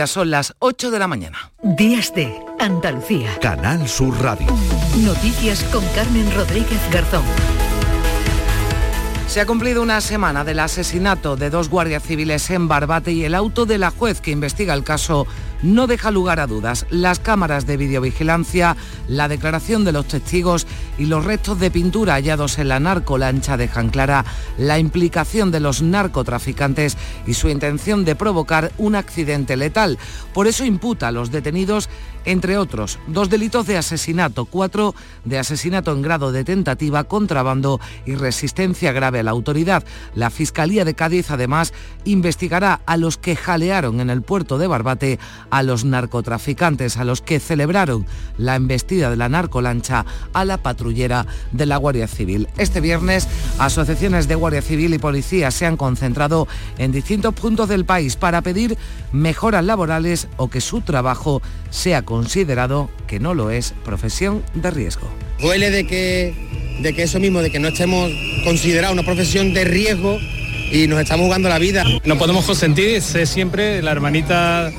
Ya son las 8 de la mañana. Días de Andalucía. Canal Sur Radio. Noticias con Carmen Rodríguez Garzón. Se ha cumplido una semana del asesinato de dos guardias civiles en Barbate y el auto de la juez que investiga el caso no deja lugar a dudas. Las cámaras de videovigilancia, la declaración de los testigos y los restos de pintura hallados en la narcolancha dejan clara la implicación de los narcotraficantes y su intención de provocar un accidente letal. Por eso imputa a los detenidos entre otros, dos delitos de asesinato, cuatro de asesinato en grado de tentativa, contrabando y resistencia grave a la autoridad. La Fiscalía de Cádiz además investigará a los que jalearon en el puerto de Barbate a los narcotraficantes, a los que celebraron la embestida de la narcolancha a la patrullera de la Guardia Civil. Este viernes, asociaciones de Guardia Civil y Policía se han concentrado en distintos puntos del país para pedir mejoras laborales o que su trabajo sea considerado, que no lo es, profesión de riesgo. Duele de que, de que eso mismo, de que no estemos considerados una profesión de riesgo y nos estamos jugando la vida. No podemos consentir ser siempre la hermanita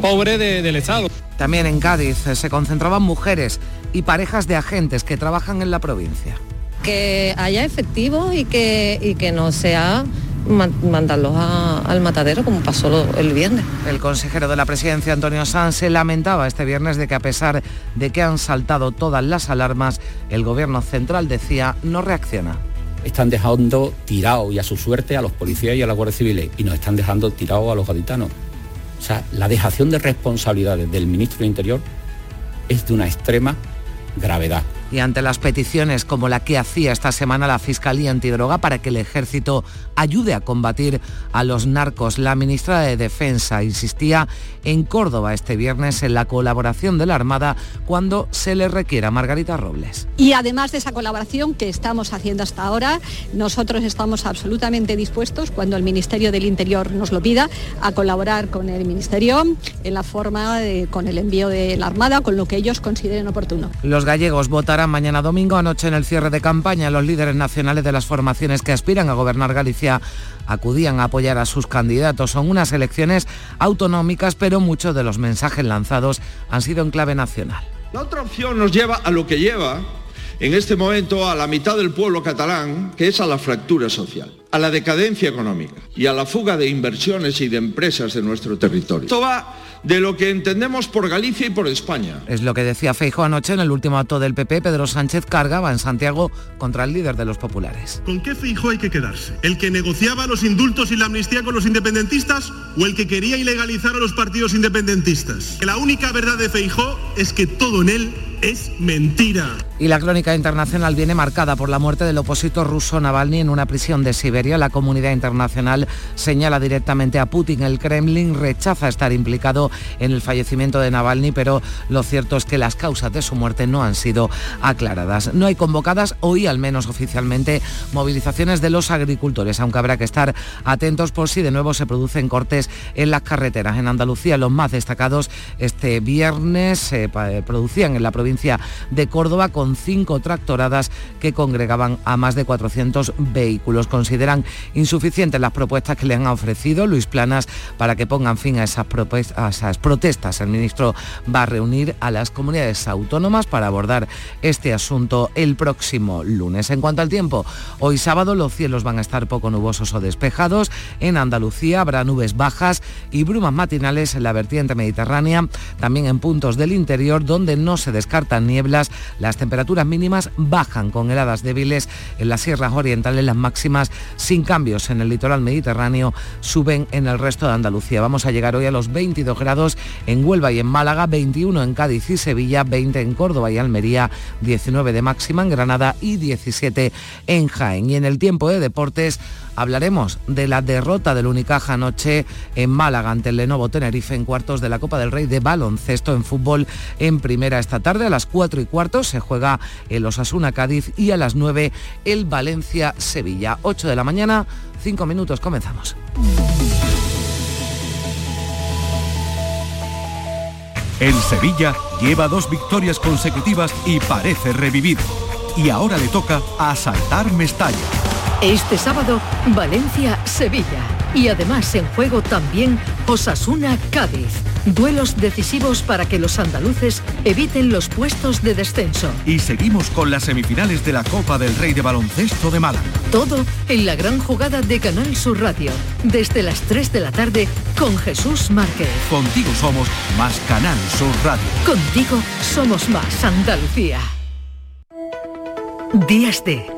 pobre del Estado. También en Cádiz se concentraban mujeres y parejas de agentes que trabajan en la provincia. Que haya efectivo y que, y que no sea mandarlos al matadero como pasó el viernes. El consejero de la presidencia, Antonio Sanz, se lamentaba este viernes de que a pesar de que han saltado todas las alarmas, el gobierno central decía no reacciona. Están dejando tirado y a su suerte a los policías y a la Guardia Civil y nos están dejando tirados a los gaditanos. O sea, la dejación de responsabilidades del ministro del Interior es de una extrema gravedad y ante las peticiones como la que hacía esta semana la Fiscalía Antidroga para que el ejército ayude a combatir a los narcos, la ministra de Defensa insistía en Córdoba este viernes en la colaboración de la Armada cuando se le requiera Margarita Robles. Y además de esa colaboración que estamos haciendo hasta ahora, nosotros estamos absolutamente dispuestos, cuando el Ministerio del Interior nos lo pida, a colaborar con el Ministerio en la forma de, con el envío de la Armada, con lo que ellos consideren oportuno. Los gallegos votaron mañana domingo. Anoche en el cierre de campaña los líderes nacionales de las formaciones que aspiran a gobernar Galicia acudían a apoyar a sus candidatos. Son unas elecciones autonómicas, pero muchos de los mensajes lanzados han sido en clave nacional. La otra opción nos lleva a lo que lleva en este momento a la mitad del pueblo catalán, que es a la fractura social, a la decadencia económica y a la fuga de inversiones y de empresas de nuestro territorio. De lo que entendemos por Galicia y por España. Es lo que decía Feijo anoche en el último acto del PP. Pedro Sánchez cargaba en Santiago contra el líder de los populares. ¿Con qué Feijo hay que quedarse? ¿El que negociaba los indultos y la amnistía con los independentistas o el que quería ilegalizar a los partidos independentistas? La única verdad de Feijo es que todo en él es mentira. Y la crónica internacional viene marcada por la muerte del opositor ruso Navalny en una prisión de Siberia. La comunidad internacional señala directamente a Putin. El Kremlin rechaza estar implicado en el fallecimiento de Navalny, pero lo cierto es que las causas de su muerte no han sido aclaradas. No hay convocadas hoy, al menos oficialmente, movilizaciones de los agricultores, aunque habrá que estar atentos por si de nuevo se producen cortes en las carreteras. En Andalucía, los más destacados este viernes se producían en la provincia de Córdoba con cinco tractoradas que congregaban a más de 400 vehículos. Consideran insuficientes las propuestas que le han ofrecido Luis Planas para que pongan fin a esas, a esas protestas. El ministro va a reunir a las comunidades autónomas para abordar este asunto el próximo lunes. En cuanto al tiempo, hoy sábado los cielos van a estar poco nubosos o despejados. En Andalucía habrá nubes bajas y brumas matinales en la vertiente mediterránea, también en puntos del interior donde no se nieblas. Las temperaturas temperaturas mínimas bajan con heladas débiles en las sierras orientales, las máximas sin cambios en el litoral mediterráneo suben en el resto de Andalucía. Vamos a llegar hoy a los 22 grados en Huelva y en Málaga, 21 en Cádiz y Sevilla, 20 en Córdoba y Almería, 19 de máxima en Granada y 17 en Jaén. Y en el tiempo de deportes hablaremos de la derrota del Unicaja anoche en Málaga ante el Lenovo Tenerife en cuartos de la Copa del Rey de baloncesto en fútbol en primera esta tarde a las 4 y cuarto se juega el Osasuna Cádiz y a las 9 el Valencia Sevilla. 8 de la mañana, 5 minutos, comenzamos. El Sevilla lleva dos victorias consecutivas y parece revivir. Y ahora le toca asaltar Mestalla. Este sábado, Valencia-Sevilla. Y además en juego también Osasuna-Cádiz. Duelos decisivos para que los andaluces eviten los puestos de descenso. Y seguimos con las semifinales de la Copa del Rey de Baloncesto de Málaga. Todo en la gran jugada de Canal Sur Radio. Desde las 3 de la tarde con Jesús Márquez. Contigo somos más Canal Sur Radio. Contigo somos más Andalucía. Días de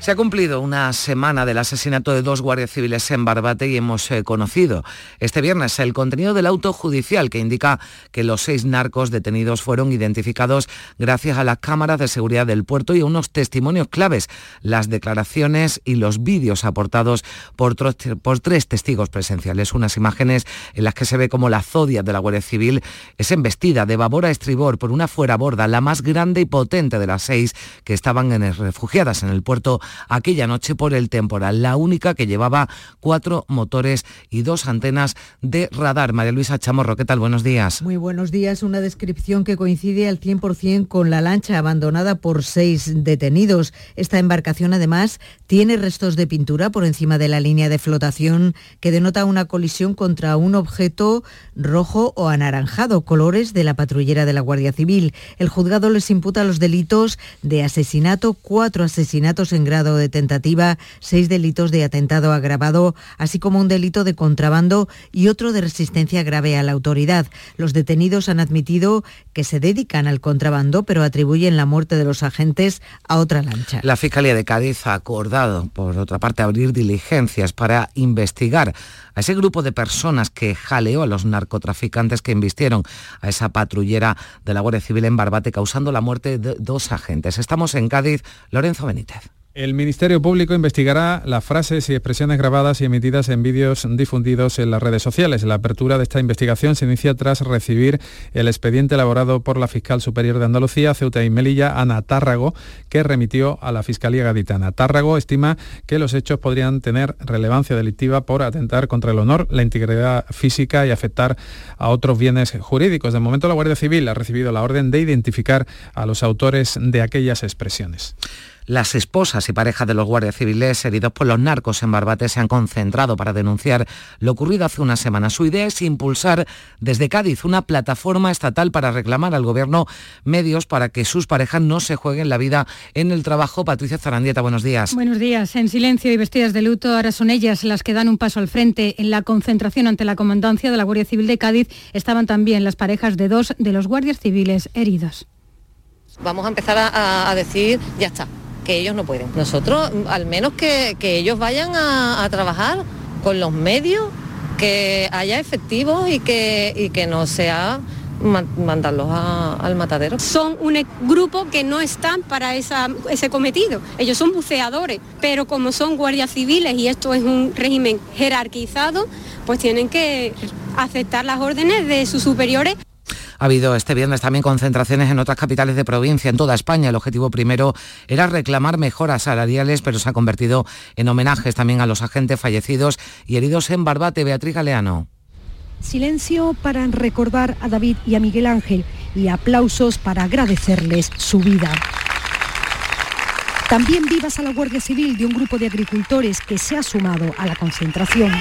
Se ha cumplido una semana del asesinato de dos guardias civiles en Barbate y hemos eh, conocido este viernes el contenido del auto judicial que indica que los seis narcos detenidos fueron identificados gracias a las cámaras de seguridad del puerto y a unos testimonios claves, las declaraciones y los vídeos aportados por, tres testigos presenciales, unas imágenes en las que se ve como la zodia de la Guardia Civil es embestida de babor a estribor por una fuera borda, la más grande y potente de las seis que estaban en refugiadas en el puerto aquella noche por el temporal, la única que llevaba cuatro motores y dos antenas de radar. María Luisa Chamorro, ¿qué tal? Buenos días. Muy buenos días. Una descripción que coincide al 100% con la lancha abandonada por seis detenidos. Esta embarcación además tiene restos de pintura por encima de la línea de flotación que denota una colisión contra un objeto rojo o anaranjado, colores de la patrullera de la Guardia Civil. El juzgado les imputa los delitos de asesinato, cuatro asesinatos en grado de tentativa, seis delitos de atentado agravado, así como un delito de contrabando y otro de resistencia grave a la autoridad. Los detenidos han admitido que se dedican al contrabando, pero atribuyen la muerte de los agentes a otra lancha. La Fiscalía de Cádiz ha acordado, por otra parte, abrir diligencias para investigar a ese grupo de personas que jaleó a los narcotraficantes que invistieron a esa patrullera de la Guardia Civil en Barbate, causando la muerte de dos agentes. Estamos en Cádiz, Lorenzo Benítez. El Ministerio Público investigará las frases y expresiones grabadas y emitidas en vídeos difundidos en las redes sociales. La apertura de esta investigación se inicia tras recibir el expediente elaborado por la Fiscal Superior de Andalucía, Ceuta y Melilla, Ana Tárrago, que remitió a la Fiscalía Gaditana. Tárrago estima que los hechos podrían tener relevancia delictiva por atentar contra el honor, la integridad física y afectar a otros bienes jurídicos. De momento, la Guardia Civil ha recibido la orden de identificar a los autores de aquellas expresiones. Las esposas y parejas de los guardias civiles heridos por los narcos en Barbate se han concentrado para denunciar lo ocurrido hace una semana. Su idea es impulsar desde Cádiz una plataforma estatal para reclamar al gobierno medios para que sus parejas no se jueguen la vida en el trabajo. Patricia Zarandieta, buenos días. Buenos días. En silencio y vestidas de luto, ahora son ellas las que dan un paso al frente. En la concentración ante la comandancia de la Guardia Civil de Cádiz estaban también las parejas de dos de los guardias civiles heridos. Vamos a empezar a, a decir, ya está, que ellos no pueden. Nosotros, al menos que, ellos vayan a, trabajar con los medios, que haya efectivos y que, y que no sea mandarlos al matadero. Son un e, grupo que no están para ese cometido. Ellos son buceadores, pero como son guardias civiles y esto es un régimen jerarquizado, pues tienen que aceptar las órdenes de sus superiores. Ha habido este viernes también concentraciones en otras capitales de provincia, en toda España. El objetivo primero era reclamar mejoras salariales, pero se ha convertido en homenajes también a los agentes fallecidos y heridos en Barbate. Beatriz Galeano. Silencio para recordar a David y a Miguel Ángel y aplausos para agradecerles su vida. También vivas a la Guardia Civil de un grupo de agricultores que se ha sumado a la concentración.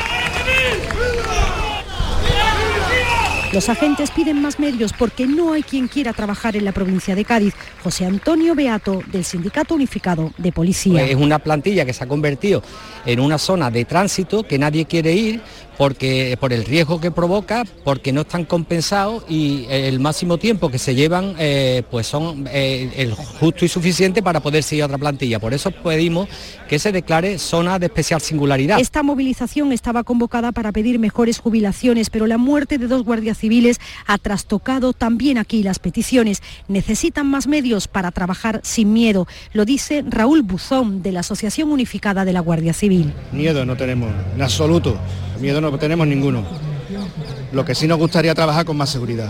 Los agentes piden más medios porque no hay quien quiera trabajar en la provincia de Cádiz. José Antonio Beato, del Sindicato Unificado de Policía. Es una plantilla que se ha convertido en una zona de tránsito que nadie quiere ir porque por el riesgo que provoca, porque no están compensados y el máximo tiempo que se llevan eh, pues son eh, el justo y suficiente para poder seguir otra plantilla. Por eso pedimos que se declare zona de especial singularidad. Esta movilización estaba convocada para pedir mejores jubilaciones, pero la muerte de dos guardias civiles ha trastocado también aquí las peticiones. Necesitan más medios para trabajar sin miedo, lo dice Raúl Buzón de la Asociación Unificada de la Guardia Civil. Miedo no tenemos, en absoluto. Miedo no tenemos ninguno. Lo que sí nos gustaría trabajar con más seguridad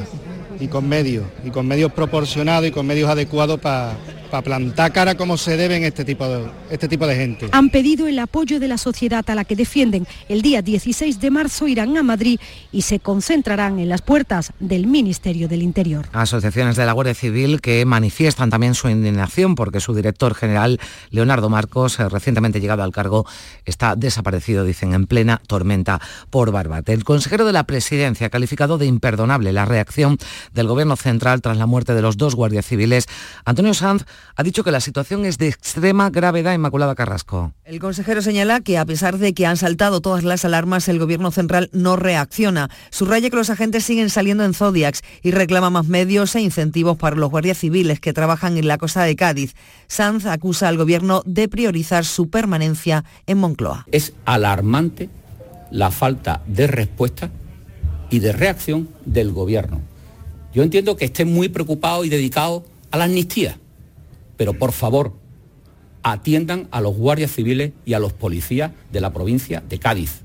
y con medios, y con medios proporcionados y con medios adecuados para para plantar cara como se deben este tipo, de, este tipo de gente. Han pedido el apoyo de la sociedad a la que defienden. El día 16 de marzo irán a Madrid y se concentrarán en las puertas del Ministerio del Interior. Asociaciones de la Guardia Civil que manifiestan también su indignación porque su director general, Leonardo Marcos, eh, recientemente llegado al cargo, está desaparecido, dicen, en plena tormenta por Barbate. El consejero de la presidencia ha calificado de imperdonable la reacción del gobierno central tras la muerte de los dos guardias civiles. Antonio Sanz ha dicho que la situación es de extrema gravedad. Inmaculada Carrasco. El consejero señala que a pesar de que han saltado todas las alarmas, el gobierno central no reacciona. Subraya que los agentes siguen saliendo en Zodiacs y reclama más medios e incentivos para los guardias civiles que trabajan en la costa de Cádiz. Sanz acusa al gobierno de priorizar su permanencia en Moncloa. Es alarmante la falta de respuesta y de reacción del gobierno. Yo entiendo que esté muy preocupado y dedicado a la amnistía, pero por favor, atiendan a los guardias civiles y a los policías de la provincia de Cádiz.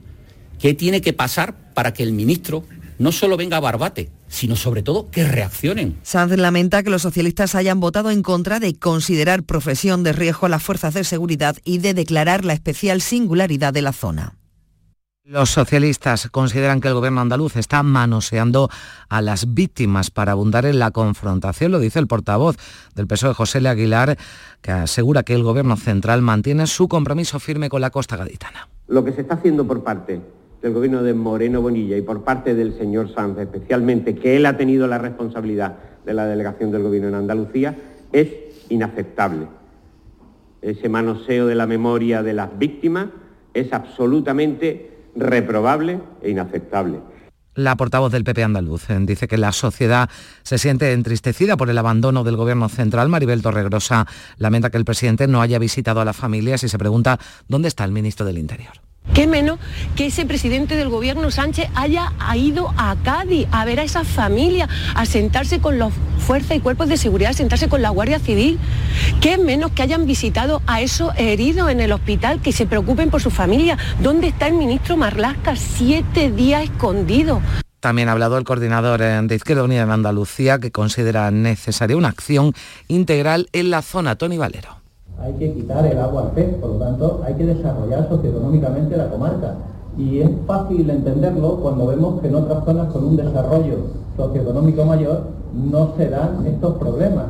¿Qué tiene que pasar para que el ministro no solo venga a Barbate, sino sobre todo que reaccionen. Sanz lamenta que los socialistas hayan votado en contra de considerar profesión de riesgo a las fuerzas de seguridad y de declarar la especial singularidad de la zona. Los socialistas consideran que el gobierno andaluz está manoseando a las víctimas para abundar en la confrontación, lo dice el portavoz del PSOE, José L. Aguilar, que asegura que el gobierno central mantiene su compromiso firme con la costa gaditana. Lo que se está haciendo por parte del gobierno de Moreno Bonilla y por parte del señor Sanz, especialmente, que él ha tenido la responsabilidad de la delegación del gobierno en Andalucía, es inaceptable. Ese manoseo de la memoria de las víctimas es absolutamente reprobable e inaceptable. La portavoz del PP andaluz eh, dice que la sociedad se siente entristecida por el abandono del gobierno central. Maribel Torregrosa lamenta que el presidente no haya visitado a las familias y se pregunta dónde está el ministro del Interior. Qué menos que ese presidente del gobierno Sánchez haya ido a Cádiz a ver a esa familia, a sentarse con las fuerzas y cuerpos de seguridad, a sentarse con la Guardia Civil. Qué menos que hayan visitado a esos heridos en el hospital, que se preocupen por su familia. ¿Dónde está el ministro Marlasca? Siete días escondido. También ha hablado el coordinador eh, de Izquierda Unida en Andalucía, que considera necesaria una acción integral en la zona. Tony Valero hay que quitar el agua al pez, por lo tanto hay que desarrollar socioeconómicamente la comarca. Y es fácil entenderlo cuando vemos que en otras zonas con un desarrollo socioeconómico mayor no se dan estos problemas.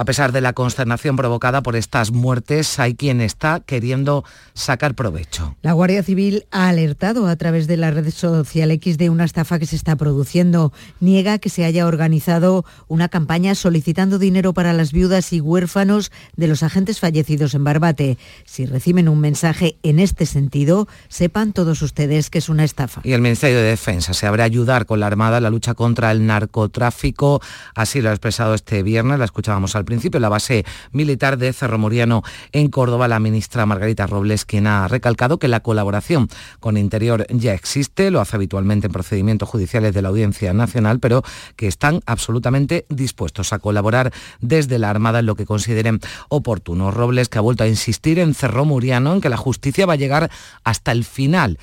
A pesar de la consternación provocada por estas muertes, hay quien está queriendo sacar provecho. La Guardia Civil ha alertado a través de la red social X de una estafa que se está produciendo. Niega que se haya organizado una campaña solicitando dinero para las viudas y huérfanos de los agentes fallecidos en Barbate. Si reciben un mensaje en este sentido, sepan todos ustedes que es una estafa. Y el Ministerio de Defensa se habrá ayudar con la Armada en la lucha contra el narcotráfico. Así lo ha expresado este viernes, la escuchábamos al principio, la base militar de Cerro Moriano en Córdoba, la ministra Margarita Robles, quien ha recalcado que la colaboración con Interior ya existe, lo hace habitualmente en procedimientos judiciales de la Audiencia Nacional, pero que están absolutamente dispuestos a colaborar desde la Armada en lo que consideren oportuno. Robles, que ha vuelto a insistir en Cerro Muriano, en que la justicia va a llegar hasta el final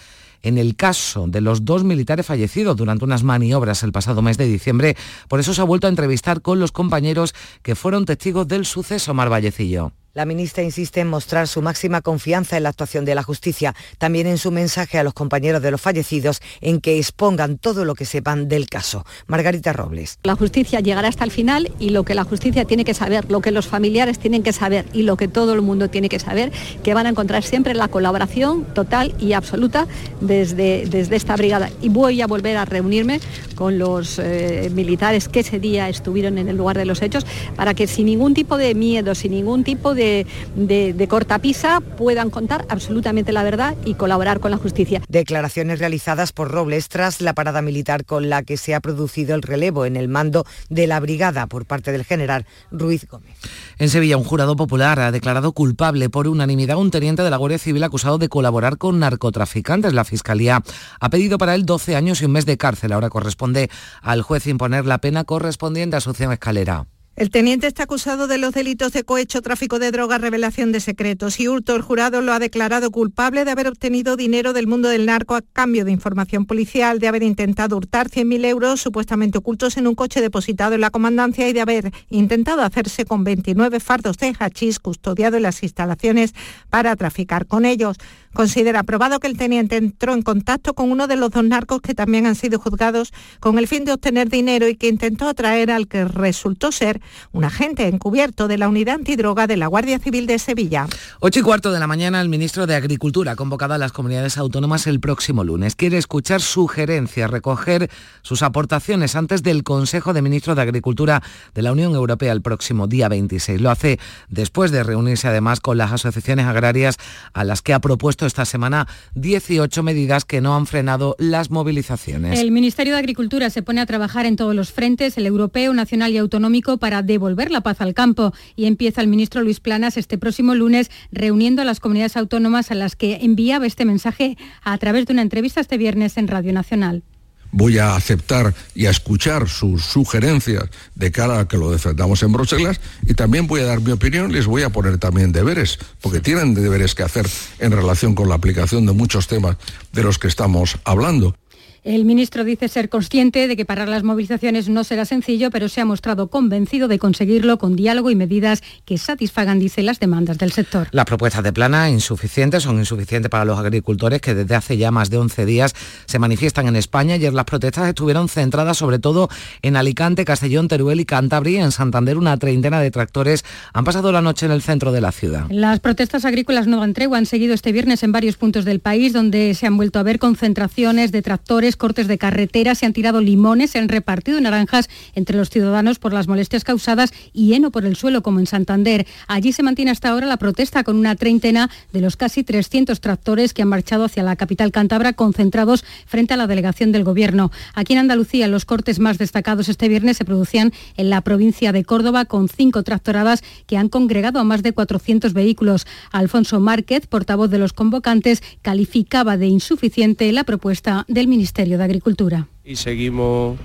en el caso de los dos militares fallecidos durante unas maniobras el pasado mes de diciembre. Por eso se ha vuelto a entrevistar con los compañeros que fueron testigos del suceso Mar Vallecillo. La ministra insiste en mostrar su máxima confianza en la actuación de la justicia, también en su mensaje a los compañeros de los fallecidos en que expongan todo lo que sepan del caso. Margarita Robles. La justicia llegará hasta el final y lo que la justicia tiene que saber, lo que los familiares tienen que saber y lo que todo el mundo tiene que saber, que van a encontrar siempre la colaboración total y absoluta desde, desde esta brigada. Y voy a volver a reunirme con los eh, militares que ese día estuvieron en el lugar de los hechos para que sin ningún tipo de miedo, sin ningún tipo de de, cortapisa puedan contar absolutamente la verdad y colaborar con la justicia. Declaraciones realizadas por Robles tras la parada militar con la que se ha producido el relevo en el mando de la brigada por parte del general Ruiz Gómez. En Sevilla, un jurado popular ha declarado culpable por unanimidad a un teniente de la Guardia Civil acusado de colaborar con narcotraficantes. La Fiscalía ha pedido para él 12 años y un mes de cárcel. Ahora corresponde al juez imponer la pena correspondiente a su acción escalera. El teniente está acusado de los delitos de cohecho, tráfico de drogas, revelación de secretos y hurto. El jurado lo ha declarado culpable de haber obtenido dinero del mundo del narco a cambio de información policial, de haber intentado hurtar 100.000 euros supuestamente ocultos en un coche depositado en la comandancia y de haber intentado hacerse con 29 fardos de hachís custodiado en las instalaciones para traficar con ellos. Considera probado que el teniente entró en contacto con uno de los dos narcos que también han sido juzgados con el fin de obtener dinero y que intentó atraer al que resultó ser un agente encubierto de la unidad antidroga de la Guardia Civil de Sevilla. Ocho y cuarto de la mañana, el ministro de Agricultura convocado a las comunidades autónomas el próximo lunes. Quiere escuchar sugerencias, recoger sus aportaciones antes del Consejo de Ministros de Agricultura de la Unión Europea el próximo día 26. Lo hace después de reunirse además con las asociaciones agrarias a las que ha propuesto esta semana 18 medidas que no han frenado las movilizaciones. El Ministerio de Agricultura se pone a trabajar en todos los frentes, el europeo, nacional y autonómico, para devolver la paz al campo. Y empieza el ministro Luis Planas este próximo lunes reuniendo a las comunidades autónomas a las que enviaba este mensaje a través de una entrevista este viernes en Radio Nacional voy a aceptar y a escuchar sus sugerencias de cara a que lo defendamos en Bruselas y también voy a dar mi opinión, les voy a poner también deberes, porque tienen deberes que hacer en relación con la aplicación de muchos temas de los que estamos hablando. El ministro dice ser consciente de que parar las movilizaciones no será sencillo, pero se ha mostrado convencido de conseguirlo con diálogo y medidas que satisfagan, dice, las demandas del sector. Las propuestas de plana insuficientes son insuficientes para los agricultores que desde hace ya más de 11 días se manifiestan en España. Ayer las protestas estuvieron centradas sobre todo en Alicante, Castellón, Teruel y Cantabria. En Santander una treintena de tractores han pasado la noche en el centro de la ciudad. Las protestas agrícolas no dan tregua. Han seguido este viernes en varios puntos del país donde se han vuelto a ver concentraciones de tractores cortes de carretera, se han tirado limones, se han repartido naranjas entre los ciudadanos por las molestias causadas y heno por el suelo, como en Santander. Allí se mantiene hasta ahora la protesta con una treintena de los casi 300 tractores que han marchado hacia la capital cántabra concentrados frente a la delegación del Gobierno. Aquí en Andalucía los cortes más destacados este viernes se producían en la provincia de Córdoba con cinco tractoradas que han congregado a más de 400 vehículos. Alfonso Márquez, portavoz de los convocantes, calificaba de insuficiente la propuesta del Ministerio de Agricultura. Y seguimos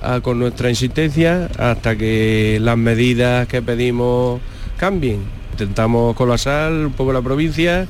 ah, con nuestra insistencia hasta que las medidas que pedimos cambien. Intentamos colapsar un poco la provincia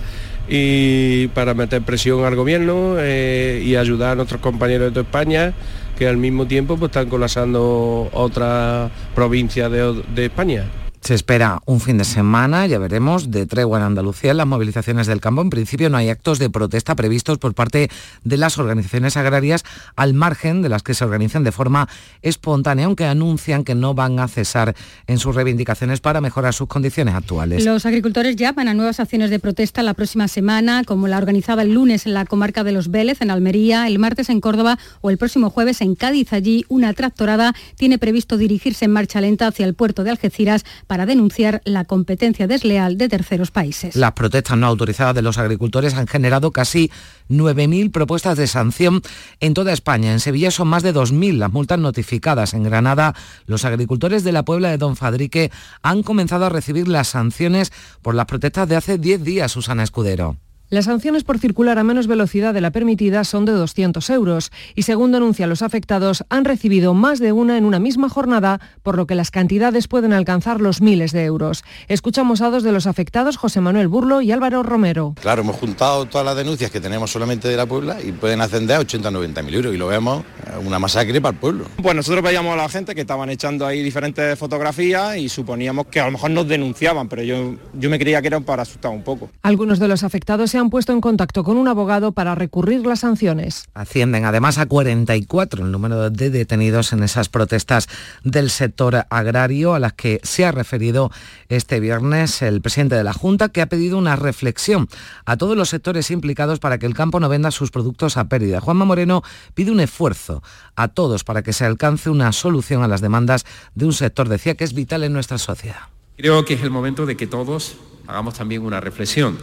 y para meter presión al gobierno eh, y ayudar a nuestros compañeros de toda España que al mismo tiempo pues, están colapsando otras provincias de España. Se espera un fin de semana, ya veremos, de tregua en Andalucía en las movilizaciones del campo. En principio no hay actos de protesta previstos por parte de las organizaciones agrarias al margen de las que se organizan de forma espontánea, aunque anuncian que no van a cesar en sus reivindicaciones para mejorar sus condiciones actuales. Los agricultores llaman a nuevas acciones de protesta la próxima semana, como la organizada el lunes en la comarca de Los Vélez, en Almería, el martes en Córdoba o el próximo jueves en Cádiz. Allí una tractorada tiene previsto dirigirse en marcha lenta hacia el puerto de Algeciras para denunciar la competencia desleal de terceros países. Las protestas no autorizadas de los agricultores han generado casi 9.000 propuestas de sanción en toda España. En Sevilla son más de 2.000 las multas notificadas. En Granada, los agricultores de la Puebla de Don Fadrique han comenzado a recibir las sanciones por las protestas de hace 10 días, Susana Escudero. Las sanciones por circular a menos velocidad de la permitida son de 200 euros y según denuncian los afectados han recibido más de una en una misma jornada, por lo que las cantidades pueden alcanzar los miles de euros. Escuchamos a dos de los afectados, José Manuel Burlo y Álvaro Romero. Claro, hemos juntado todas las denuncias que tenemos solamente de la Puebla y pueden ascender a 80 90 mil euros y lo vemos eh, una masacre para el pueblo. Pues nosotros veíamos a la gente que estaban echando ahí diferentes fotografías y suponíamos que a lo mejor nos denunciaban, pero yo, yo me creía que eran para asustar un poco. Algunos de los afectados se han puesto en contacto con un abogado para recurrir las sanciones. Ascienden además a 44 el número de detenidos en esas protestas del sector agrario a las que se ha referido este viernes el presidente de la Junta, que ha pedido una reflexión a todos los sectores implicados para que el campo no venda sus productos a pérdida. Juanma Moreno pide un esfuerzo a todos para que se alcance una solución a las demandas de un sector, decía que es vital en nuestra sociedad. Creo que es el momento de que todos hagamos también una reflexión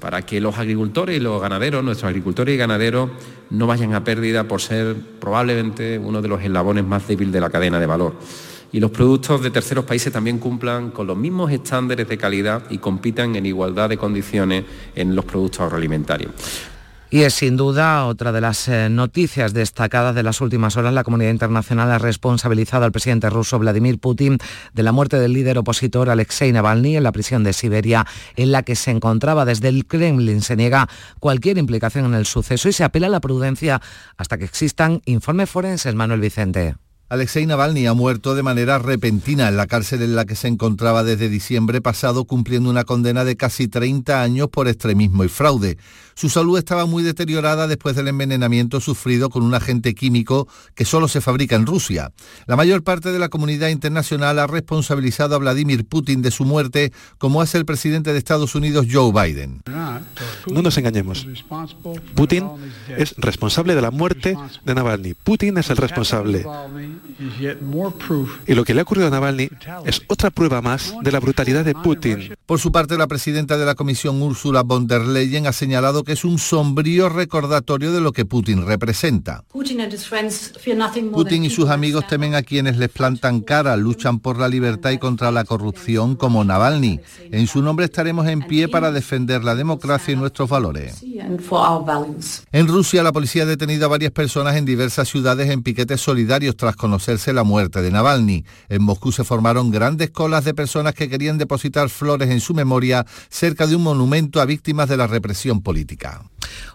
para que los agricultores y los ganaderos, nuestros agricultores y ganaderos, no vayan a pérdida por ser probablemente uno de los eslabones más débiles de la cadena de valor. Y los productos de terceros países también cumplan con los mismos estándares de calidad y compitan en igualdad de condiciones en los productos agroalimentarios. Y es sin duda otra de las eh, noticias destacadas de las últimas horas. La comunidad internacional ha responsabilizado al presidente ruso Vladimir Putin de la muerte del líder opositor Alexei Navalny en la prisión de Siberia en la que se encontraba. Desde el Kremlin se niega cualquier implicación en el suceso y se apela a la prudencia hasta que existan informes forenses. Manuel Vicente. Alexei Navalny ha muerto de manera repentina en la cárcel en la que se encontraba desde diciembre pasado cumpliendo una condena de casi 30 años por extremismo y fraude. Su salud estaba muy deteriorada después del envenenamiento sufrido con un agente químico que solo se fabrica en Rusia. La mayor parte de la comunidad internacional ha responsabilizado a Vladimir Putin de su muerte, como hace el presidente de Estados Unidos Joe Biden. No nos engañemos. Putin es responsable de la muerte de Navalny. Putin es el responsable. Y lo que le ha ocurrido a Navalny es otra prueba más de la brutalidad de Putin. Por su parte, la presidenta de la Comisión, Ursula von der Leyen, ha señalado que es un sombrío recordatorio de lo que Putin representa. Putin y sus amigos temen a quienes les plantan cara, luchan por la libertad y contra la corrupción como Navalny. En su nombre estaremos en pie para defender la democracia y nuestros valores. En Rusia, la policía ha detenido a varias personas en diversas ciudades en piquetes solidarios tras conocerse la muerte de Navalny. En Moscú se formaron grandes colas de personas que querían depositar flores en su memoria cerca de un monumento a víctimas de la represión política.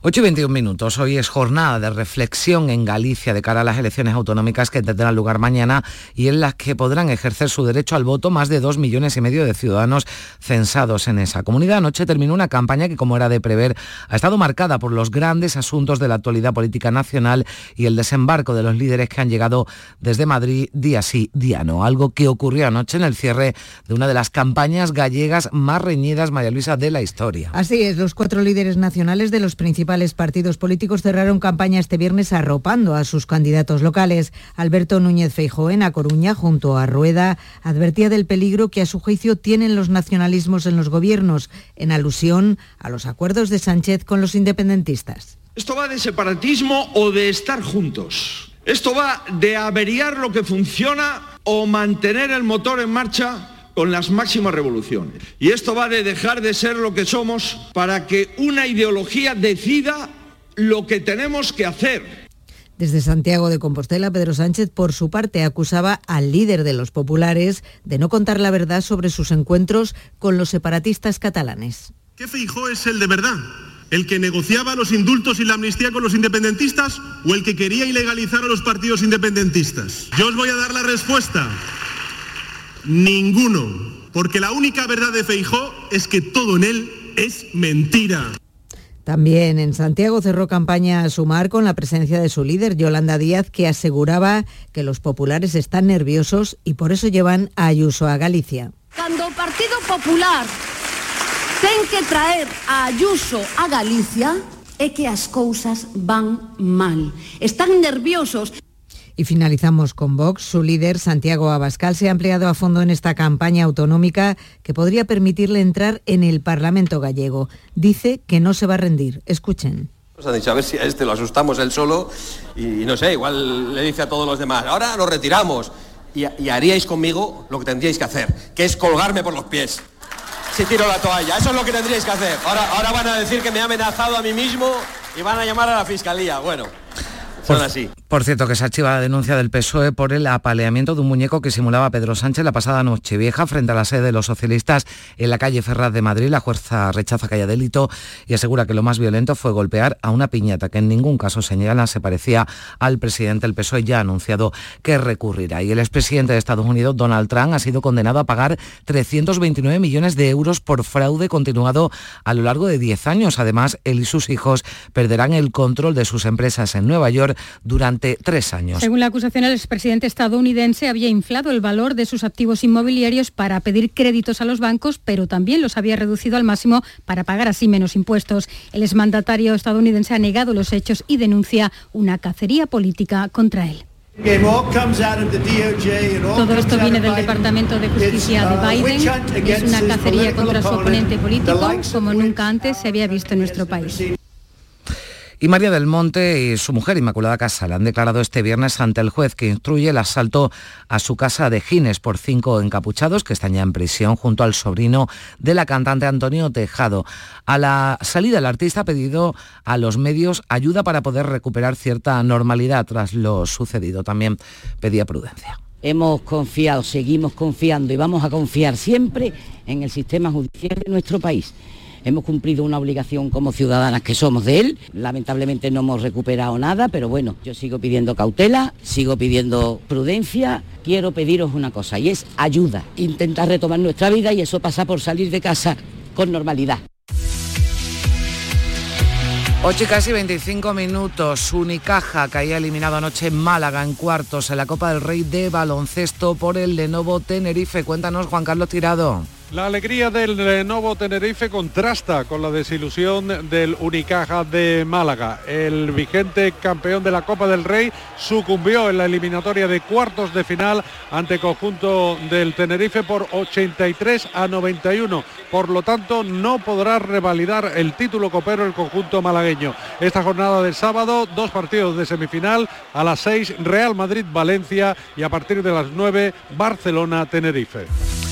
8 y 21 minutos. Hoy es jornada de reflexión en Galicia de cara a las elecciones autonómicas que tendrán lugar mañana y en las que podrán ejercer su derecho al voto más de dos millones y medio de ciudadanos censados en esa comunidad. Anoche terminó una campaña que, como era de prever, ha estado marcada por los grandes asuntos de la actualidad política nacional y el desembarco de los líderes que han llegado desde Madrid día sí, día no. Algo que ocurrió anoche en el cierre de una de las campañas gallegas más reñidas, María Luisa, de la historia. Así es, los cuatro líderes nacionales de los principales partidos políticos cerraron campaña este viernes arropando a sus candidatos locales. Alberto Núñez Feijóo en A Coruña, junto a Rueda, advertía del peligro que a su juicio tienen los nacionalismos en los gobiernos, en alusión a los acuerdos de Sánchez con los independentistas. Esto va de separatismo o de estar juntos. Esto va de averiar lo que funciona o mantener el motor en marcha con las máximas revoluciones. Y esto va de dejar de ser lo que somos para que una ideología decida lo que tenemos que hacer. Desde Santiago de Compostela, Pedro Sánchez, por su parte, acusaba al líder de los populares de no contar la verdad sobre sus encuentros con los separatistas catalanes. ¿Qué Feijó es el de verdad? ¿El que negociaba los indultos y la amnistía con los independentistas o el que quería ilegalizar a los partidos independentistas? Yo os voy a dar la respuesta. Ninguno. Porque la única verdad de Feijó es que todo en él es mentira. También en Santiago cerró campaña a sumar con la presencia de su líder, Yolanda Díaz, que aseguraba que los populares están nerviosos y por eso llevan a Ayuso a Galicia. Cuando el Partido Popular ten que traer a Ayuso a Galicia, é que as cousas van mal. Están nerviosos. Y finalizamos con Vox. Su líder, Santiago Abascal, se ha empleado a fondo en esta campaña autonómica que podría permitirle entrar en el Parlamento gallego. Dice que no se va a rendir. Escuchen. Nos han dicho, a ver si a este lo asustamos él solo y, no sé, igual le dice a todos los demás, ahora nos retiramos y, haríais conmigo lo que tendríais que hacer, que es colgarme por los pies. Si tiro la toalla, eso es lo que tendríais que hacer. Ahora, ahora van a decir que me ha amenazado a mí mismo y van a llamar a la fiscalía. Bueno, son así. Por cierto, que se archiva la denuncia del PSOE por el apaleamiento de un muñeco que simulaba a Pedro Sánchez la pasada noche vieja frente a la sede de los socialistas en la calle Ferraz de Madrid. La fuerza rechaza que haya delito y asegura que lo más violento fue golpear a una piñata que en ningún caso señala se parecía al presidente. El PSOE ya ha anunciado que recurrirá. Y el expresidente de Estados Unidos, Donald Trump, ha sido condenado a pagar 329 millones de euros por fraude continuado a lo largo de 10 años. Además, él y sus hijos perderán el control de sus empresas en Nueva York durante tres años. Según la acusación, el expresidente estadounidense había inflado el valor de sus activos inmobiliarios para pedir créditos a los bancos, pero también los había reducido al máximo para pagar así menos impuestos. El exmandatario estadounidense ha negado los hechos y denuncia una cacería política contra él. Todo esto viene del Departamento de Justicia de Biden. Es una cacería contra su oponente político como nunca antes se había visto en nuestro país. Y María del Monte y su mujer Inmaculada Casal han declarado este viernes ante el juez que instruye el asalto a su casa de Gines por cinco encapuchados que están ya en prisión junto al sobrino de la cantante Antonio Tejado. A la salida el artista ha pedido a los medios ayuda para poder recuperar cierta normalidad tras lo sucedido. También pedía prudencia. Hemos confiado, seguimos confiando y vamos a confiar siempre en el sistema judicial de nuestro país hemos cumplido una obligación como ciudadanas que somos de él. Lamentablemente no hemos recuperado nada, pero bueno, yo sigo pidiendo cautela, sigo pidiendo prudencia. Quiero pediros una cosa y es ayuda, intentar retomar nuestra vida y eso pasa por salir de casa con normalidad. 8 y casi 25 minutos. Unicaja caía eliminado anoche en Málaga en cuartos en la Copa del Rey de baloncesto por el Lenovo Tenerife. Cuéntanos, Juan Carlos Tirado. La alegría del Lenovo Tenerife contrasta con la desilusión del Unicaja de Málaga. El vigente campeón de la Copa del Rey sucumbió en la eliminatoria de cuartos de final ante conjunto del Tenerife por 83 a 91. Por lo tanto, no podrá revalidar el título copero el conjunto malagueño. Esta jornada del sábado, dos partidos de semifinal a las 6 Real Madrid-Valencia y a partir de las 9 Barcelona-Tenerife.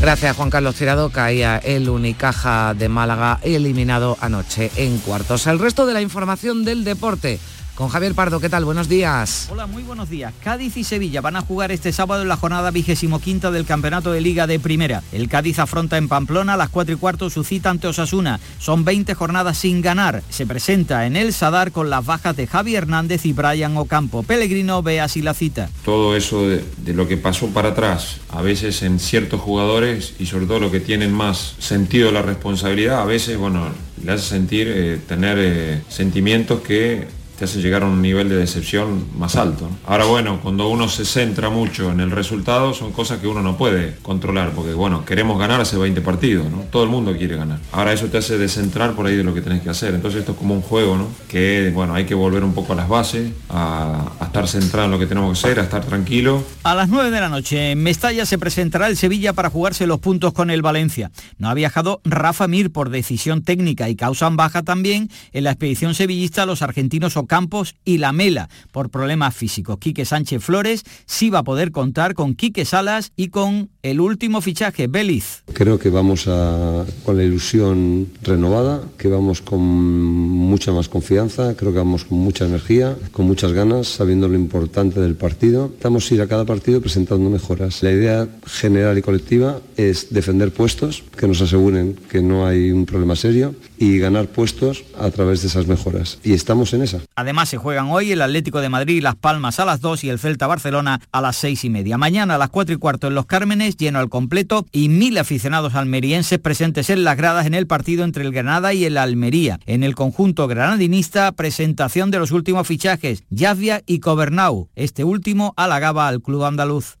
Gracias Juan Carlos Tirado. Caía el Unicaja de Málaga eliminado anoche en cuartos. El resto de la información del deporte con Javier Pardo. ¿Qué tal? Buenos días. Hola, muy buenos días. Cádiz y Sevilla van a jugar este sábado en la jornada vigésimo quinta del Campeonato de Liga de Primera. El Cádiz afronta en Pamplona a las 4 y cuarto su cita ante Osasuna. Son 20 jornadas sin ganar. Se presenta en el Sadar con las bajas de Javi Hernández y Brian Ocampo. Pellegrino ve así la cita. Todo eso de, lo que pasó para atrás, a veces en ciertos jugadores y sobre todo lo que tienen más sentido la responsabilidad, a veces, bueno, le hace sentir eh, tener eh, sentimientos que te hace llegar a un nivel de decepción más alto. Ahora bueno, cuando uno se centra mucho en el resultado, son cosas que uno no puede controlar, porque bueno, queremos ganar hace 20 partidos, ¿no? Todo el mundo quiere ganar. Ahora eso te hace descentrar por ahí de lo que tenés que hacer. Entonces esto es como un juego, ¿no? Que bueno, hay que volver un poco a las bases, a, estar centrado en lo que tenemos que hacer, a estar tranquilo. A las 9 de la noche en Mestalla se presentará el Sevilla para jugarse los puntos con el Valencia. No ha viajado Rafa Mir por decisión técnica y causan baja también en la expedición sevillista los argentinos Campos y La Mela por problemas físicos. Quique Sánchez Flores sí va a poder contar con Quique Salas y con el último fichaje, Beliz. Creo que vamos con la ilusión renovada, que vamos con mucha más confianza, creo que vamos con mucha energía, con muchas ganas, sabiendo lo importante del partido. Estamos a ir a cada partido presentando mejoras. La idea general y colectiva es defender puestos que nos aseguren que no hay un problema serio y ganar puestos a través de esas mejoras. Y estamos en esa. Además se juegan hoy el Atlético de Madrid Las Palmas a las 2 y el Celta Barcelona a las 6 y media. Mañana a las 4 y cuarto en Los Cármenes, lleno al completo y mil aficionados almerienses presentes en las gradas en el partido entre el Granada y el Almería. En el conjunto granadinista, presentación de los últimos fichajes, Yavia y Cobernau. Este último halagaba al club andaluz.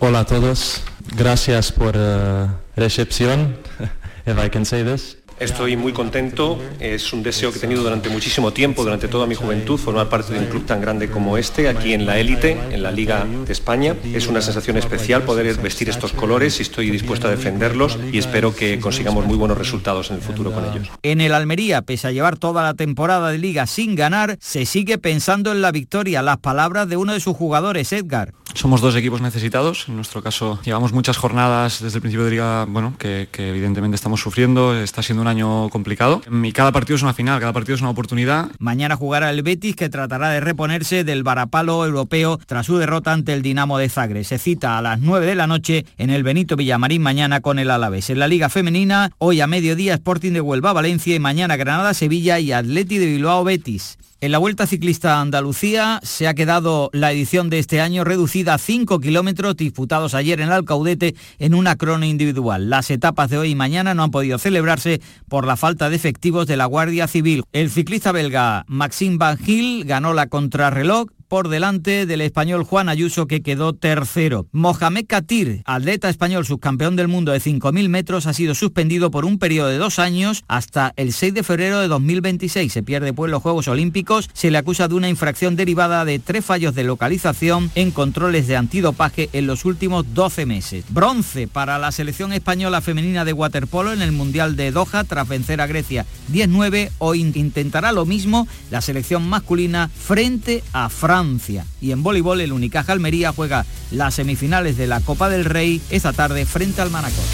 Hola a todos, gracias por uh, recepción, if I can say this. Estoy muy contento, es un deseo que he tenido durante muchísimo tiempo, durante toda mi juventud, formar parte de un club tan grande como este, aquí en la élite, en la Liga de España. Es una sensación especial poder vestir estos colores y estoy dispuesto a defenderlos y espero que consigamos muy buenos resultados en el futuro con ellos. En el Almería, pese a llevar toda la temporada de liga sin ganar, se sigue pensando en la victoria. Las palabras de uno de sus jugadores, Edgar. Somos dos equipos necesitados, en nuestro caso llevamos muchas jornadas desde el principio de liga, bueno, que, evidentemente estamos sufriendo, está siendo una año complicado. Y cada partido es una final, cada partido es una oportunidad. Mañana jugará el Betis que tratará de reponerse del varapalo europeo tras su derrota ante el Dinamo de Zagreb. Se cita a las 9 de la noche en el Benito Villamarín mañana con el Alavés. En la Liga Femenina, hoy a mediodía Sporting de Huelva Valencia y mañana Granada Sevilla y Atleti de Bilbao Betis. En la Vuelta Ciclista Andalucía se ha quedado la edición de este año reducida a 5 kilómetros disputados ayer en Alcaudete en una crono individual. Las etapas de hoy y mañana no han podido celebrarse por la falta de efectivos de la Guardia Civil. El ciclista belga Maxime Van Gil ganó la contrarreloj por delante del español Juan Ayuso que quedó tercero. Mohamed Katir, atleta español subcampeón del mundo de 5.000 metros, ha sido suspendido por un periodo de dos años hasta el 6 de febrero de 2026. Se pierde pues los Juegos Olímpicos. Se le acusa de una infracción derivada de tres fallos de localización en controles de antidopaje en los últimos 12 meses. Bronce para la selección española femenina de waterpolo en el Mundial de Doha tras vencer a Grecia 19 o intentará lo mismo la selección masculina frente a Francia. Y en voleibol el Unicaja Almería juega las semifinales de la Copa del Rey esta tarde frente al Manacor.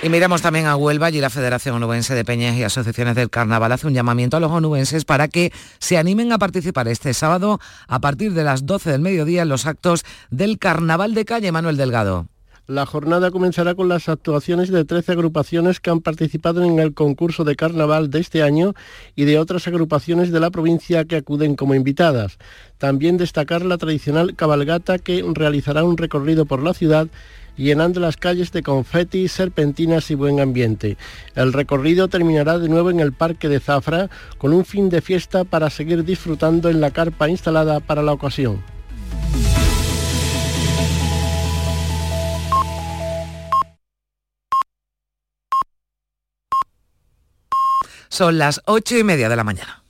Y miramos también a Huelva y la Federación Onubense de Peñas y Asociaciones del Carnaval hace un llamamiento a los onubenses para que se animen a participar este sábado a partir de las 12 del mediodía en los actos del Carnaval de Calle Manuel Delgado. La jornada comenzará con las actuaciones de 13 agrupaciones que han participado en el concurso de carnaval de este año y de otras agrupaciones de la provincia que acuden como invitadas. También destacar la tradicional cabalgata que realizará un recorrido por la ciudad llenando las calles de confeti, serpentinas y buen ambiente. El recorrido terminará de nuevo en el Parque de Zafra con un fin de fiesta para seguir disfrutando en la carpa instalada para la ocasión. Son las ocho y media de la mañana.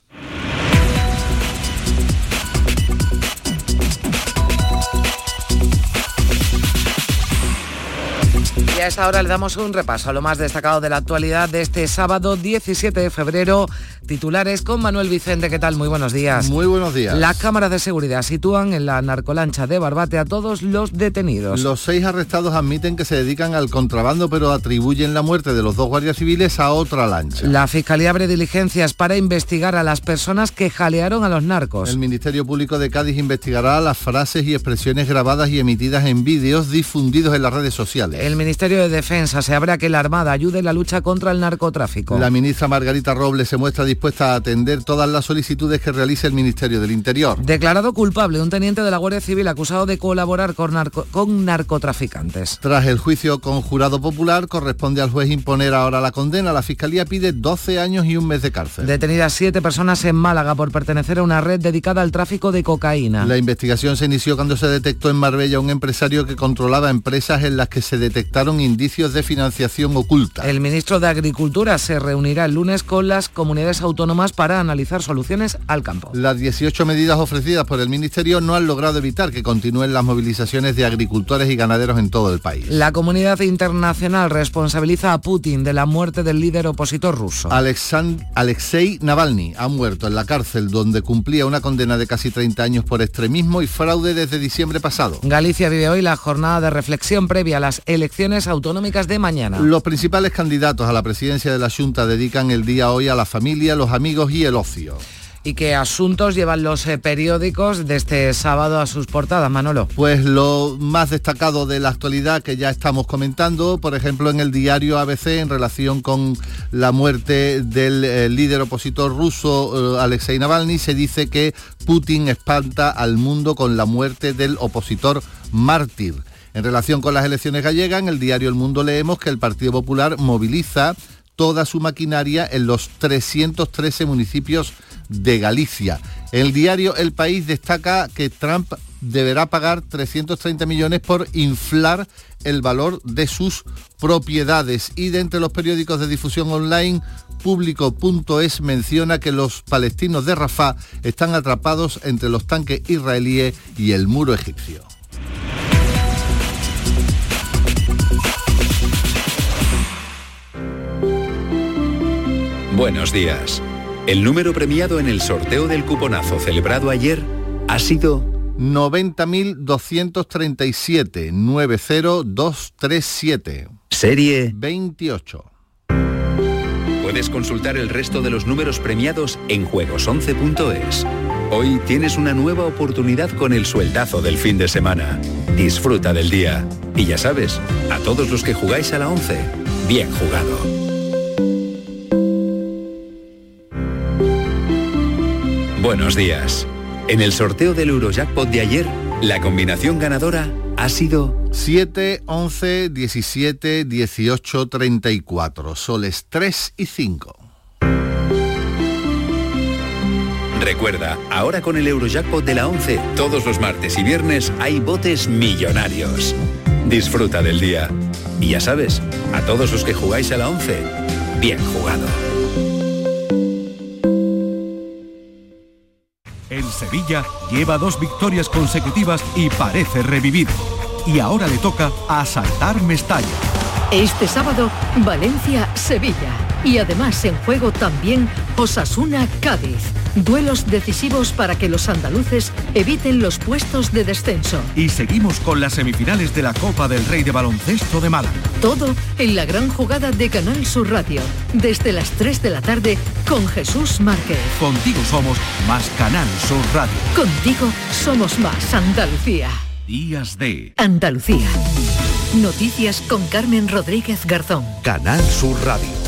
Y a esta hora le damos un repaso a lo más destacado de la actualidad de este sábado 17 de febrero. Titulares con Manuel Vicente. ¿Qué tal? Muy buenos días. Muy buenos días. Las cámaras de seguridad sitúan en la narcolancha de Barbate a todos los detenidos. Los seis arrestados admiten que se dedican al contrabando, pero atribuyen la muerte de los dos guardias civiles a otra lancha. La Fiscalía abre diligencias para investigar a las personas que jalearon a los narcos. El Ministerio Público de Cádiz investigará las frases y expresiones grabadas y emitidas en vídeos difundidos en las redes sociales. El Ministerio de Defensa se abre a que la Armada ayude en la lucha contra el narcotráfico. La ministra Margarita Robles se muestra dispuesta a atender todas las solicitudes que realice el Ministerio del Interior. Declarado culpable un teniente de la Guardia Civil acusado de colaborar con, con narcotraficantes. Tras el juicio con jurado popular, corresponde al juez imponer ahora la condena. La Fiscalía pide 12 años y un mes de cárcel. Detenidas siete personas en Málaga por pertenecer a una red dedicada al tráfico de cocaína. La investigación se inició cuando se detectó en Marbella un empresario que controlaba empresas en las que se detectaron indicios de financiación oculta. El ministro de Agricultura se reunirá el lunes con las comunidades autónomas para analizar soluciones al campo. Las 18 medidas ofrecidas por el Ministerio no han logrado evitar que continúen las movilizaciones de agricultores y ganaderos en todo el país. La comunidad internacional responsabiliza a Putin de la muerte del líder opositor ruso. Alexei Navalny ha muerto en la cárcel donde cumplía una condena de casi 30 años por extremismo y fraude desde diciembre pasado. Galicia vive hoy la jornada de reflexión previa a las elecciones autonómicas de mañana. Los principales candidatos a la presidencia de la Junta dedican el día hoy a la familia, los amigos y el ocio. ¿Y qué asuntos llevan los eh, periódicos de este sábado a sus portadas, Manolo? Pues lo más destacado de la actualidad que ya estamos comentando, por ejemplo en el diario ABC en relación con la muerte del eh, líder opositor ruso eh, Alexei Navalny, se dice que Putin espanta al mundo con la muerte del opositor mártir. En relación con las elecciones gallegas, en el diario El Mundo leemos que el Partido Popular moviliza toda su maquinaria en los 313 municipios de Galicia. El diario El País destaca que Trump deberá pagar 330 millones por inflar el valor de sus propiedades. Y de entre los periódicos de difusión online, público.es menciona que los palestinos de Rafah están atrapados entre los tanques israelíes y el muro egipcio. Buenos días. El número premiado en el sorteo del cuponazo celebrado ayer ha sido 90.237 90237. Serie 28. Puedes consultar el resto de los números premiados en juegos11.es. Hoy tienes una nueva oportunidad con el sueldazo del fin de semana. Disfruta del día. Y ya sabes, a todos los que jugáis a la 11, bien jugado. Buenos días. En el sorteo del Eurojackpot de ayer, la combinación ganadora ha sido 7, 11, 17, 18, 34, soles 3 y 5. Recuerda, ahora con el Eurojackpot de la 11, todos los martes y viernes hay botes millonarios. Disfruta del día. Y ya sabes, a todos los que jugáis a la 11, bien jugado. Sevilla lleva dos victorias consecutivas y parece revivir. Y ahora le toca asaltar Mestalla. Este sábado, Valencia-Sevilla. Y además en juego también Osasuna-Cádiz. Duelos decisivos para que los andaluces eviten los puestos de descenso. Y seguimos con las semifinales de la Copa del Rey de Baloncesto de Málaga. Todo en la gran jugada de Canal Sur Radio. Desde las 3 de la tarde con Jesús Márquez. Contigo somos más Canal Sur Radio. Contigo somos más Andalucía. Días de Andalucía. Noticias con Carmen Rodríguez Garzón. Canal Sur Radio.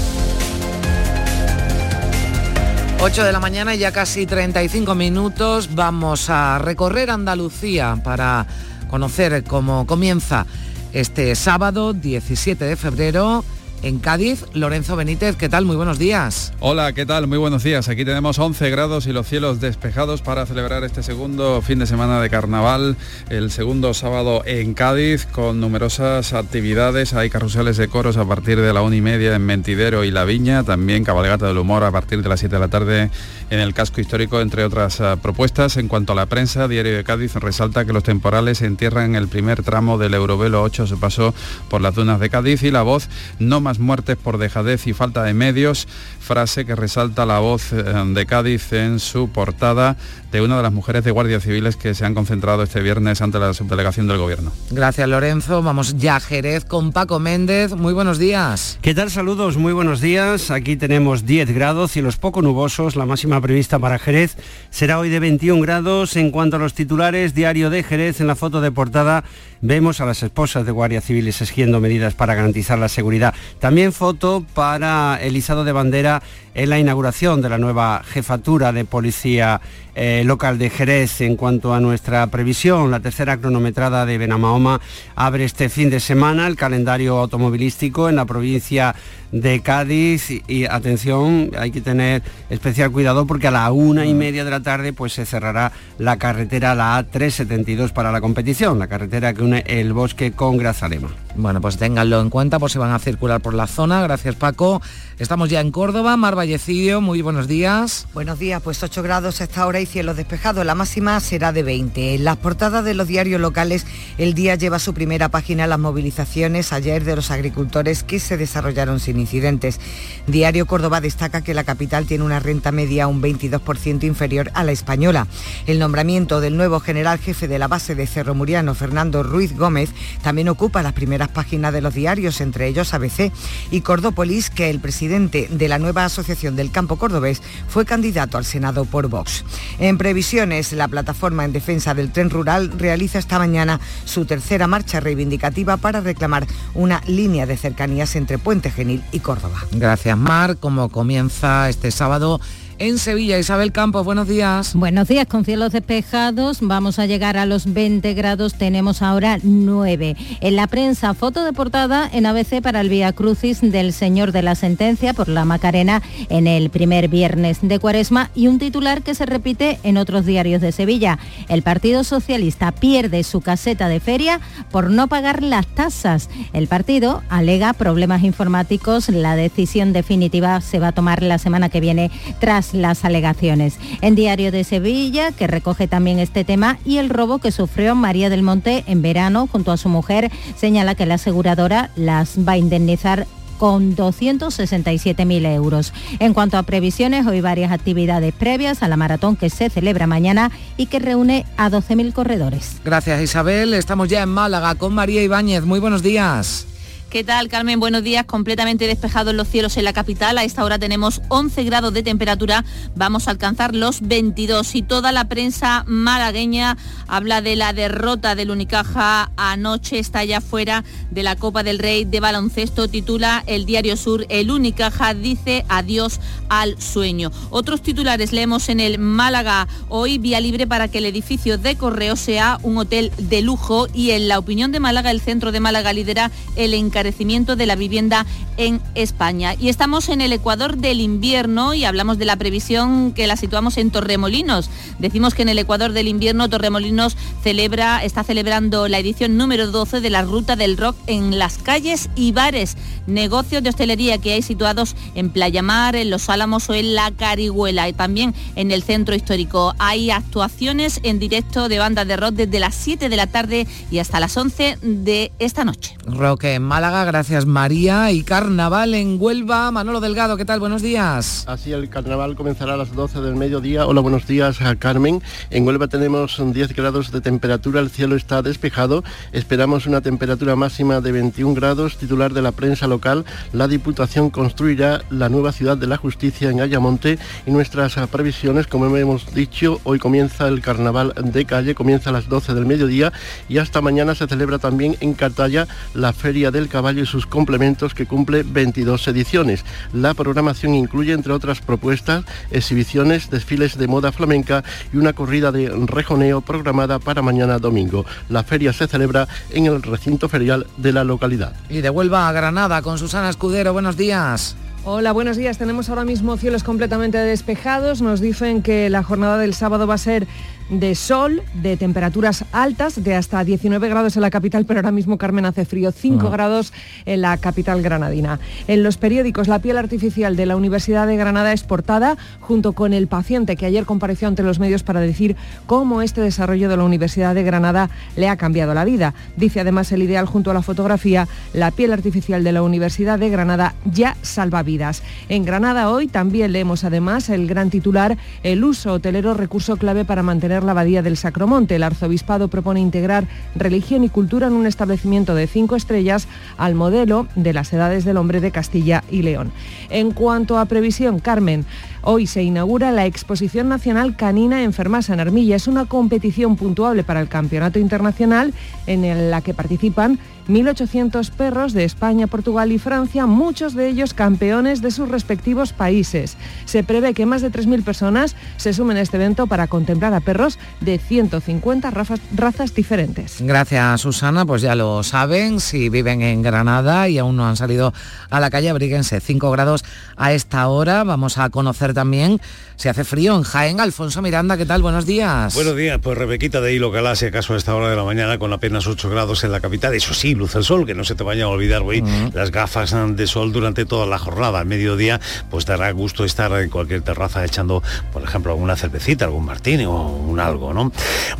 8 de la mañana y ya casi 35 minutos. Vamos a recorrer Andalucía para conocer cómo comienza este sábado 17 de febrero en Cádiz. Lorenzo Benítez, ¿qué tal? Muy buenos días. Hola, ¿qué tal? Muy buenos días. Aquí tenemos 11 grados y los cielos despejados para celebrar este segundo fin de semana de carnaval, el segundo sábado en Cádiz, con numerosas actividades. Hay carruseles de coros a partir de la una y media en Mentidero y La Viña, también cabalgata del humor a partir de las 7 de la tarde en el casco histórico, entre otras uh, propuestas. En cuanto a la prensa, Diario de Cádiz resalta que los temporales entierran el primer tramo del Eurovelo 8, se pasó por las dunas de Cádiz y la voz no más muertes por dejadez y falta de medios, frase que resalta la voz eh, de Cádiz en su portada de una de las mujeres de guardias civiles que se han concentrado este viernes ante la subdelegación del gobierno. Gracias Lorenzo, vamos ya a Jerez con Paco Méndez, muy buenos días. ¿Qué tal? Saludos, muy buenos días. Aquí tenemos 10 grados, cielos poco nubosos, la máxima prevista para Jerez será hoy de 21 grados. En cuanto a los titulares, diario de Jerez, en la foto de portada vemos a las esposas de guardias civiles exigiendo medidas para garantizar la seguridad. También foto para el izado de bandera en la inauguración de la nueva jefatura de policía eh, local de Jerez. En cuanto a nuestra previsión, la tercera cronometrada de Benamahoma abre este fin de semana el calendario automovilístico en la provincia de Cádiz y, atención, hay que tener especial cuidado porque a la una y media de la tarde pues se cerrará la carretera, la A372 para la competición, la carretera que une el bosque con Grazalema. Bueno, pues ténganlo en cuenta por si van a circular por la zona. Gracias Paco. Estamos ya en Córdoba, Mar Vallecillo, muy buenos días. Buenos días, pues 8 grados a esta hora y cielos despejados. La máxima será de 20. En las portadas de los diarios locales, el día lleva su primera página las movilizaciones ayer de los agricultores que se desarrollaron sin incidentes. Diario Córdoba destaca que la capital tiene una renta media un 22% inferior a la española. El nombramiento del nuevo general jefe de la base de Cerro Muriano, Fernando Ruiz Gómez, también ocupa las primeras páginas de los diarios, entre ellos ABC y Cordópolis, que el presidente de la nueva Asociación del Campo Cordobés fue candidato al Senado por Vox. En previsiones, la plataforma en defensa del tren rural realiza esta mañana su tercera marcha reivindicativa para reclamar una línea de cercanías entre Puente Genil y Córdoba. Gracias, Mar. Como comienza este sábado en Sevilla. Isabel Campos, buenos días. Buenos días, con cielos despejados. Vamos a llegar a los 20 grados, tenemos ahora 9. En la prensa, foto de portada en ABC para el Vía Crucis del Señor de la Sentencia por la Macarena en el primer viernes de Cuaresma y un titular que se repite en otros diarios de Sevilla. El Partido Socialista pierde su caseta de feria por no pagar las tasas. El partido alega problemas informáticos. La decisión definitiva se va a tomar la semana que viene tras las alegaciones. En Diario de Sevilla, que recoge también este tema, y el robo que sufrió María del Monte en verano junto a su mujer, señala que la aseguradora las va a indemnizar con 267.000 euros. En cuanto a previsiones, hoy varias actividades previas a la maratón que se celebra mañana y que reúne a 12.000 corredores. Gracias Isabel, estamos ya en Málaga con María Ibáñez. Muy buenos días. ¿Qué tal, Carmen? Buenos días. Completamente despejados los cielos en la capital. A esta hora tenemos 11 grados de temperatura. Vamos a alcanzar los 22. Y toda la prensa malagueña habla de la derrota del Unicaja anoche. Está ya fuera de la Copa del Rey de baloncesto. Titula el Diario Sur. El Unicaja dice adiós al sueño. Otros titulares leemos en el Málaga. Hoy vía libre para que el edificio de Correo sea un hotel de lujo. Y en la opinión de Málaga, el centro de Málaga lidera el encargado encarecimiento de la vivienda en España. Y estamos en el Ecuador del invierno y hablamos de la previsión que la situamos en Torremolinos. Decimos que en el Ecuador del invierno Torremolinos celebra, está celebrando la edición número 12 de la Ruta del Rock en las calles y bares, negocios de hostelería que hay situados en Playa Mar, en Los Álamos o en La Carihuela y también en el centro histórico. Hay actuaciones en directo de bandas de rock desde las 7 de la tarde y hasta las 11 de esta noche. Roque en Málaga, gracias María. Y carnaval en Huelva, Manolo Delgado, ¿qué tal? Buenos días. Así el carnaval comenzará a las 12 del mediodía. Hola, buenos días a Carmen. En Huelva tenemos 10 grados de temperatura, el cielo está despejado. Esperamos una temperatura máxima de 21 grados. Titular de la prensa local, la Diputación construirá la nueva ciudad de la justicia en Ayamonte y nuestras previsiones, como hemos dicho, hoy comienza el carnaval de calle, comienza a las 12 del mediodía y hasta mañana se celebra también en Cartaya la Feria del Caballo y sus complementos que cumple 22 ediciones. La programación incluye, entre otras propuestas, exhibiciones, desfiles de moda flamenca y una corrida de rejoneo programada para mañana domingo. La feria se celebra en el recinto ferial de la localidad. Y de Huelva a Granada con Susana Escudero. Buenos días. Hola, buenos días. Tenemos ahora mismo cielos completamente despejados. Nos dicen que la jornada del sábado va a ser de sol, de temperaturas altas, de hasta 19 grados en la capital, pero ahora mismo Carmen hace frío, 5 ah. grados en la capital granadina. En los periódicos, la piel artificial de la Universidad de Granada es portada junto con el paciente que ayer compareció ante los medios para decir cómo este desarrollo de la Universidad de Granada le ha cambiado la vida. Dice además el ideal junto a la fotografía, la piel artificial de la Universidad de Granada ya salva vidas. En Granada hoy también leemos además el gran titular, el uso hotelero recurso clave para mantener la abadía del Sacromonte. El arzobispado propone integrar religión y cultura en un establecimiento de cinco estrellas al modelo de las edades del hombre de Castilla y León. En cuanto a previsión, Carmen, Hoy se inaugura la Exposición Nacional Canina Enfermasa en Armilla. Es una competición puntuable para el Campeonato Internacional en la que participan 1.800 perros de España, Portugal y Francia, muchos de ellos campeones de sus respectivos países. Se prevé que más de 3.000 personas se sumen a este evento para contemplar a perros de 150 razas, diferentes. Gracias, Susana. Pues ya lo saben, si viven en Granada y aún no han salido a la calle, abríguense 5 grados a esta hora. Vamos a conocer también si hace frío en Jaén. Alfonso Miranda, ¿qué tal? Buenos días. Buenos días. Pues Rebequita de Hilo Calá, si acaso a esta hora de la mañana con apenas 8 grados en la capital. Eso sí, luz el sol, que no se te vaya a olvidar hoy las gafas de sol durante toda la jornada. Al mediodía, pues dará gusto estar en cualquier terraza echando, por ejemplo, alguna cervecita, algún martini o un algo, ¿no?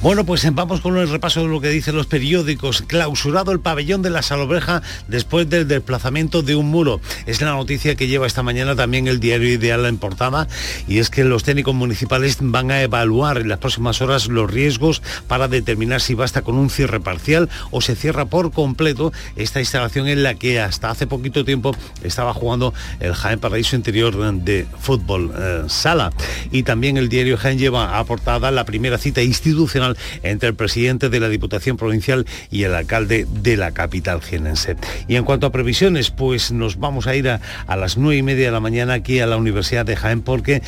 Bueno, pues vamos con el repaso de lo que dicen los periódicos. Clausurado el pabellón de la Salobreja después del desplazamiento de un muro. Es la noticia que lleva esta mañana también el diario Ideal en portada y es que los técnicos municipales van a evaluar en las próximas horas los riesgos para determinar si basta con un cierre parcial o se cierra por completo esta instalación en la que hasta hace poquito tiempo estaba jugando el Jaén Paraíso Interior de Fútbol eh, Sala. Y también el diario Jaén lleva aportada la primera cita institucional entre el presidente de la Diputación Provincial y el alcalde de la capital jienense. Y en cuanto a previsiones, pues nos vamos a ir a, a las nueve y media de la mañana aquí a la Universidad de Jaén porque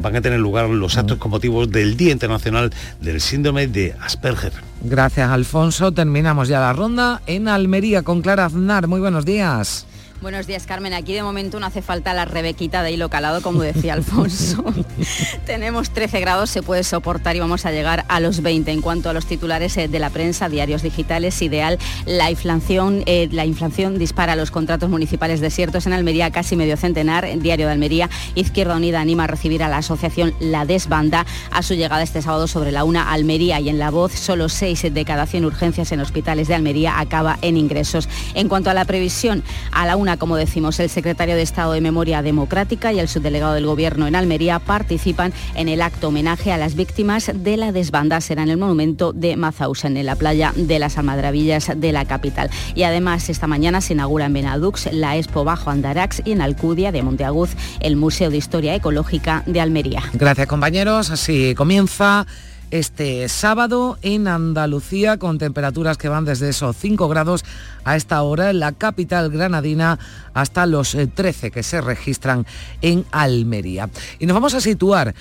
van a tener lugar los actos con motivos del Día Internacional del Síndrome de Asperger. Gracias, Alfonso. Terminamos ya la ronda en Almería con Clara Aznar. Muy buenos días. Buenos días, Carmen. Aquí de momento no hace falta la rebequita de hilo calado, como decía Alfonso. Tenemos 13 grados, se puede soportar y vamos a llegar a los 20. En cuanto a los titulares eh, de la prensa, diarios digitales, ideal, la inflación, eh, la inflación dispara los contratos municipales desiertos en Almería, casi medio centenar. Diario de Almería, Izquierda Unida anima a recibir a la asociación La Desbanda a su llegada este sábado sobre la una Almería y en La Voz, solo 6 de cada 100 urgencias en hospitales de Almería acaba en ingresos. En cuanto a la previsión, a la una como decimos, el secretario de Estado de Memoria Democrática y el subdelegado del Gobierno en Almería participan en el acto homenaje a las víctimas de la desbanda. Será en el monumento de Mazausen, en la playa de las Almadrabillas de la capital. Y además, esta mañana se inaugura en Benadux la Expo Bajo Andarax y en Alcudia de Monteaguz el Museo de Historia Ecológica de Almería. Gracias compañeros, así comienza este sábado en Andalucía con temperaturas que van desde esos 5 grados a esta hora en la capital granadina hasta los 13 eh, que se registran en Almería. Y nos vamos a situar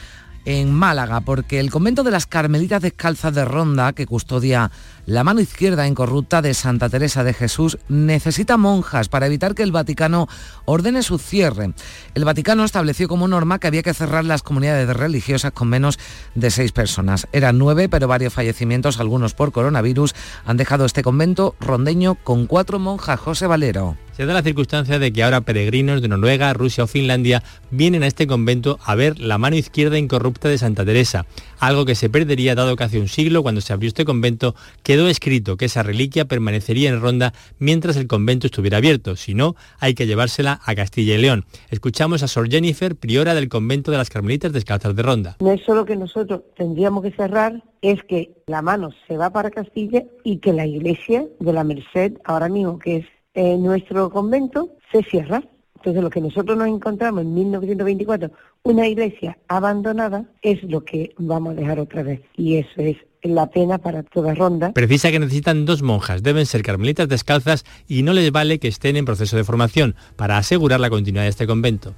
en Málaga, porque el convento de las Carmelitas Descalzas de Ronda, que custodia la mano izquierda incorrupta de Santa Teresa de Jesús, necesita monjas para evitar que el Vaticano ordene su cierre. El Vaticano estableció como norma que había que cerrar las comunidades religiosas con menos de seis personas. Eran nueve, pero varios fallecimientos, algunos por coronavirus, han dejado este convento rondeño con cuatro monjas. José Valero. Se da la circunstancia de que ahora peregrinos de Noruega, Rusia o Finlandia vienen a este convento a ver la mano izquierda incorrupta de Santa Teresa, algo que se perdería dado que hace un siglo, cuando se abrió este convento, quedó escrito que esa reliquia permanecería en Ronda mientras el convento estuviera abierto, si no, hay que llevársela a Castilla y León. Escuchamos a Sor Jennifer, priora del convento de las Carmelitas Descalzas de Ronda. No es solo que nosotros tendríamos que cerrar, es que la mano se va para Castilla y que la iglesia de la Merced, ahora mismo que es eh, nuestro convento se cierra. Entonces lo que nosotros nos encontramos en 1924, una iglesia abandonada, es lo que vamos a dejar otra vez. Y eso es la pena para toda ronda. Precisa que necesitan dos monjas, deben ser carmelitas descalzas y no les vale que estén en proceso de formación para asegurar la continuidad de este convento.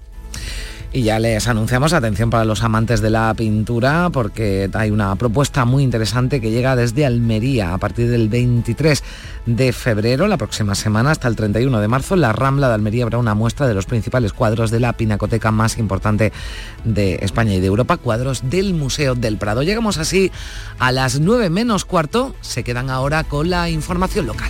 Y ya les anunciamos atención para los amantes de la pintura porque hay una propuesta muy interesante que llega desde Almería a partir del 23 de febrero, la próxima semana, hasta el 31 de marzo. La Rambla de Almería habrá una muestra de los principales cuadros de la pinacoteca más importante de España y de Europa, cuadros del Museo del Prado. Llegamos así a las 9 menos cuarto. Se quedan ahora con la información local.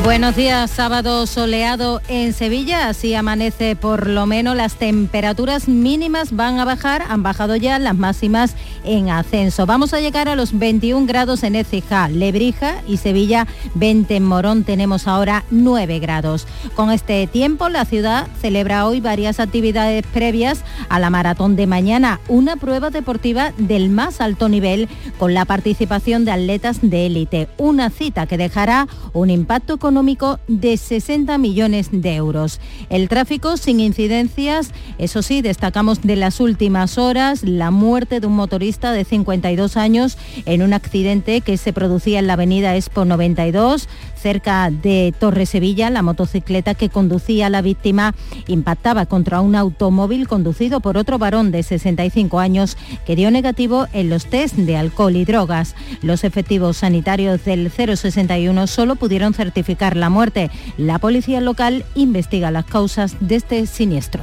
Buenos días, sábado soleado en Sevilla, así amanece por lo menos las temperaturas mínimas van a bajar, han bajado ya las máximas en ascenso. Vamos a llegar a los 21 grados en Écija, Lebrija y Sevilla 20 en Morón tenemos ahora 9 grados. Con este tiempo la ciudad celebra hoy varias actividades previas a la maratón de mañana, una prueba deportiva del más alto nivel con la participación de atletas de élite, una cita que dejará un impacto económico de 60 millones de euros. El tráfico sin incidencias, eso sí, destacamos de las últimas horas la muerte de un motorista de 52 años en un accidente que se producía en la avenida Expo 92 cerca de Torre Sevilla, la motocicleta que conducía a la víctima impactaba contra un automóvil conducido por otro varón de 65 años que dio negativo en los test de alcohol y drogas. Los efectivos sanitarios del 061 solo pudieron certificar la muerte. La policía local investiga las causas de este siniestro.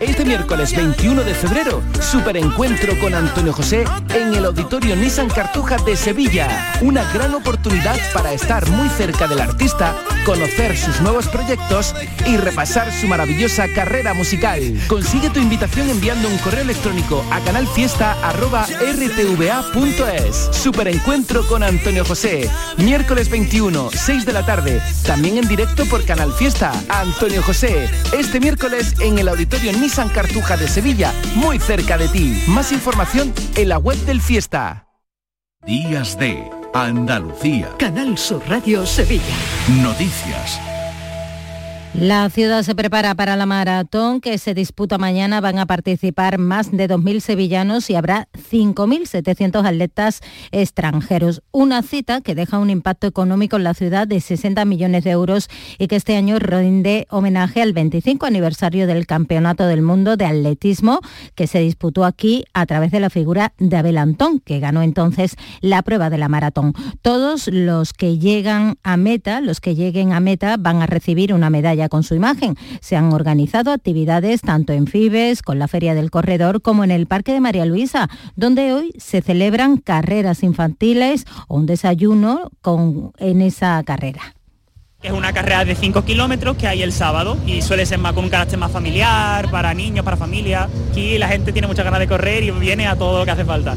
Este miércoles 21 de febrero, super encuentro con Antonio José en el Auditorio Nissan Cartuja de Sevilla. Una gran oportunidad para estar muy cerca del artista, conocer sus nuevos proyectos y repasar su maravillosa carrera musical. Consigue tu invitación enviando un correo electrónico a canalfiesta.rtva.es. Super encuentro con Antonio José. Miércoles 21, 6 de la tarde. También en directo por Canal Fiesta. Antonio José. Este miércoles en el Auditorio Nissan San Cartuja de Sevilla, muy cerca de ti. Más información en la web del Fiesta. Días de Andalucía. Canal Sur Radio Sevilla. Noticias. La ciudad se prepara para la maratón que se disputa mañana. Van a participar más de 2.000 sevillanos y habrá 5.700 atletas extranjeros. Una cita que deja un impacto económico en la ciudad de 60 millones de euros y que este año rinde homenaje al 25 aniversario del Campeonato del Mundo de Atletismo que se disputó aquí a través de la figura de Abel Antón, que ganó entonces la prueba de la maratón. Todos los que llegan a meta, los que lleguen a meta, van a recibir una medalla con su imagen. Se han organizado actividades tanto en Fibes, con la Feria del Corredor, como en el Parque de María Luisa, donde hoy se celebran carreras infantiles o un desayuno con, en esa carrera. Es una carrera de 5 kilómetros que hay el sábado y suele ser más con un carácter más familiar, para niños, para familia. Aquí la gente tiene muchas ganas de correr y viene a todo lo que hace falta.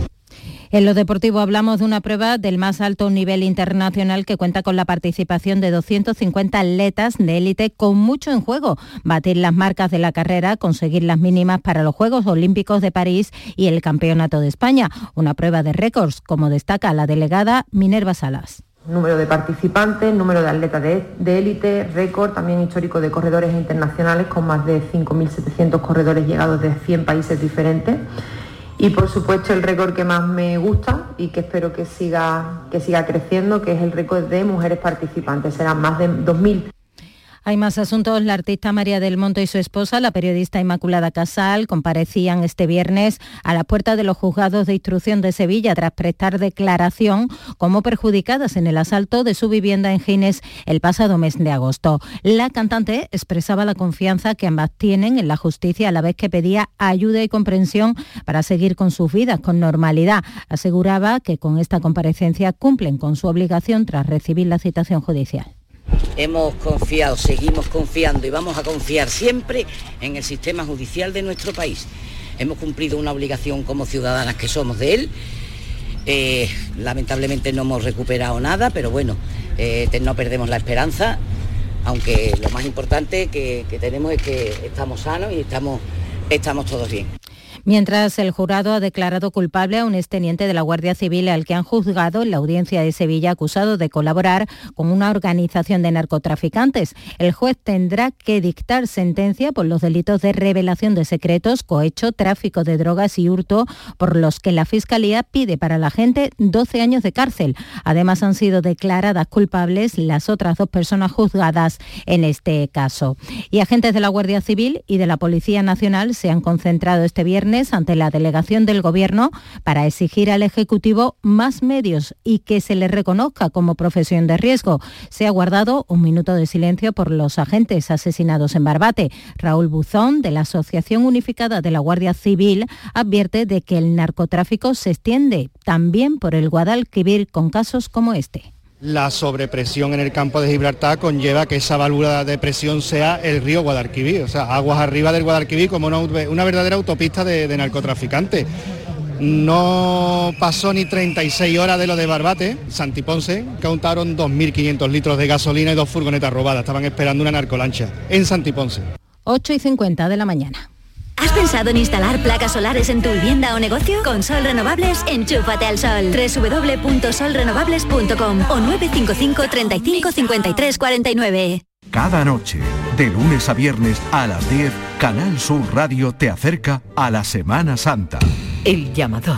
En lo deportivo hablamos de una prueba del más alto nivel internacional que cuenta con la participación de 250 atletas de élite con mucho en juego. Batir las marcas de la carrera, conseguir las mínimas para los Juegos Olímpicos de París y el Campeonato de España. Una prueba de récords, como destaca la delegada Minerva Salas número de participantes, número de atletas de élite, récord también histórico de corredores internacionales con más de 5.700 corredores llegados de 100 países diferentes y por supuesto el récord que más me gusta y que espero que siga, que siga creciendo, que es el récord de mujeres participantes. Serán más de 2.000 hay más asuntos. La artista María del Monte y su esposa, la periodista Inmaculada Casal, comparecían este viernes a la puerta de los juzgados de instrucción de Sevilla tras prestar declaración como perjudicadas en el asalto de su vivienda en Gines el pasado mes de agosto. La cantante expresaba la confianza que ambas tienen en la justicia a la vez que pedía ayuda y comprensión para seguir con sus vidas con normalidad. Aseguraba que con esta comparecencia cumplen con su obligación tras recibir la citación judicial. Hemos confiado, seguimos confiando y vamos a confiar siempre en el sistema judicial de nuestro país. Hemos cumplido una obligación como ciudadanas que somos de él. Eh, lamentablemente no hemos recuperado nada, pero bueno, eh, no perdemos la esperanza, aunque lo más importante que, tenemos es que estamos sanos y estamos, estamos todos bien mientras el jurado ha declarado culpable a un exteniente de la Guardia Civil al que han juzgado en la audiencia de Sevilla acusado de colaborar con una organización de narcotraficantes. El juez tendrá que dictar sentencia por los delitos de revelación de secretos, cohecho, tráfico de drogas y hurto, por los que la Fiscalía pide para la gente 12 años de cárcel. Además han sido declaradas culpables las otras dos personas juzgadas en este caso. Y agentes de la Guardia Civil y de la Policía Nacional se han concentrado este viernes ante la delegación del Gobierno para exigir al Ejecutivo más medios y que se le reconozca como profesión de riesgo. Se ha guardado un minuto de silencio por los agentes asesinados en Barbate. Raúl Buzón, de la Asociación Unificada de la Guardia Civil, advierte de que el narcotráfico se extiende también por el Guadalquivir con casos como este. La sobrepresión en el campo de Gibraltar conlleva que esa válvula de presión sea el río Guadalquivir, o sea, aguas arriba del Guadalquivir como una, verdadera autopista de, de narcotraficantes. No pasó ni 36 horas de lo de Barbate, Santiponce, contaron 2.500 litros de gasolina y dos furgonetas robadas. Estaban esperando una narcolancha en Santiponce. 8 y 50 de la mañana. ¿Has pensado en instalar placas solares en tu vivienda o negocio? Con Sol Renovables, enchúfate al sol. www.solrenovables.com o 955 35 53 49. Cada noche, de lunes a viernes a las 10, Canal Sur Radio te acerca a la Semana Santa. El llamador.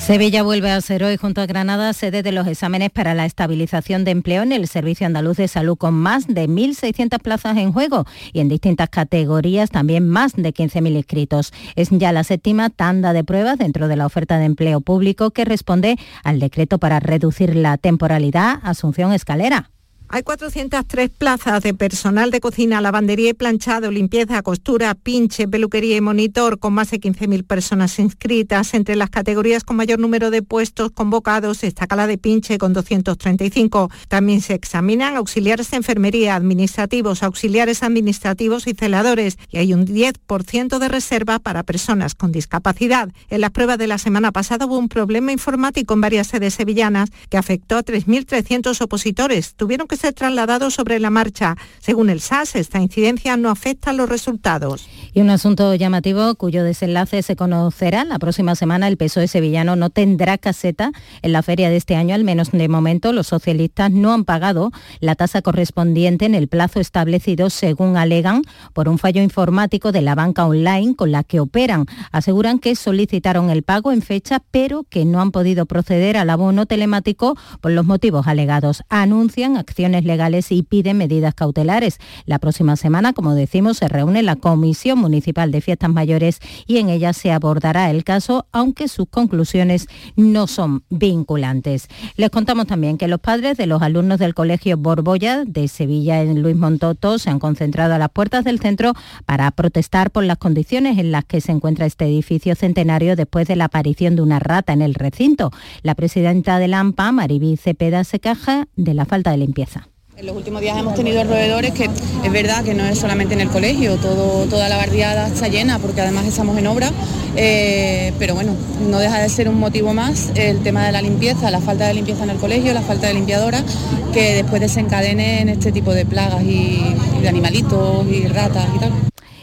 Sevilla vuelve a ser hoy junto a Granada sede de los exámenes para la estabilización de empleo en el Servicio Andaluz de Salud con más de 1.600 plazas en juego y en distintas categorías también más de 15.000 inscritos. Es ya la séptima tanda de pruebas dentro de la oferta de empleo público que responde al decreto para reducir la temporalidad Asunción Escalera. Hay 403 plazas de personal de cocina, lavandería y planchado, limpieza, costura, pinche, peluquería y monitor, con más de 15.000 personas inscritas. Entre las categorías con mayor número de puestos convocados destaca la de pinche con 235. También se examinan auxiliares de enfermería, administrativos, auxiliares administrativos y celadores. Y hay un 10% de reserva para personas con discapacidad. En las pruebas de la semana pasada hubo un problema informático en varias sedes sevillanas que afectó a 3.300 opositores. Tuvieron que ser trasladado sobre la marcha. Según el SAS, esta incidencia no afecta a los resultados. Y un asunto llamativo cuyo desenlace se conocerá la próxima semana. El PSOE sevillano no tendrá caseta en la feria de este año, al menos de momento. Los socialistas no han pagado la tasa correspondiente en el plazo establecido, según alegan, por un fallo informático de la banca online con la que operan. Aseguran que solicitaron el pago en fecha, pero que no han podido proceder al abono telemático por los motivos alegados. Anuncian acciones legales y pide medidas cautelares. La próxima semana, como decimos, se reúne la Comisión Municipal de Fiestas Mayores y en ella se abordará el caso, aunque sus conclusiones no son vinculantes. Les contamos también que los padres de los alumnos del Colegio Borbolla de Sevilla en Luis Montoto se han concentrado a las puertas del centro para protestar por las condiciones en las que se encuentra este edificio centenario después de la aparición de una rata en el recinto. La presidenta de la AMPA, Mariví Cepeda, se queja de la falta de limpieza. En los últimos días hemos tenido roedores que es verdad que no es solamente en el colegio, todo, toda la barriada está llena porque además estamos en obra, eh, pero bueno, no deja de ser un motivo más el tema de la limpieza, la falta de limpieza en el colegio, la falta de limpiadora, que después desencadenen este tipo de plagas y de animalitos y ratas y tal.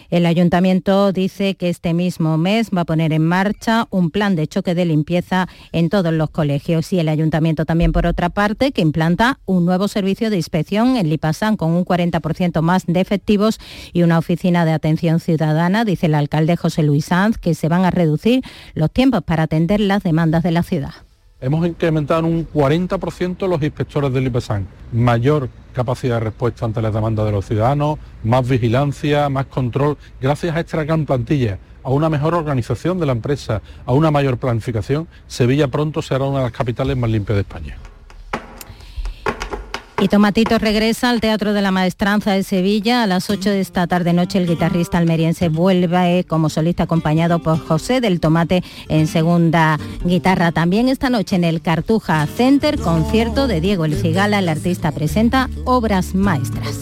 El ayuntamiento dice que este mismo mes va a poner en marcha un plan de choque de limpieza en todos los colegios y el ayuntamiento también por otra parte que implanta un nuevo servicio de inspección en Lipasán con un 40% más de efectivos y una oficina de atención ciudadana, dice el alcalde José Luis Sanz, que se van a reducir los tiempos para atender las demandas de la ciudad. Hemos incrementado en un 40% los inspectores del IPESAN. Mayor capacidad de respuesta ante las demandas de los ciudadanos, más vigilancia, más control, gracias a esta gran plantilla, a una mejor organización de la empresa, a una mayor planificación, Sevilla pronto será una de las capitales más limpias de España. Y Tomatito regresa al Teatro de la Maestranza de Sevilla. A las 8 de esta tarde noche el guitarrista almeriense vuelve como solista acompañado por José del Tomate en segunda guitarra. También esta noche en el Cartuja Center, concierto de Diego El Cigala. El artista presenta obras maestras.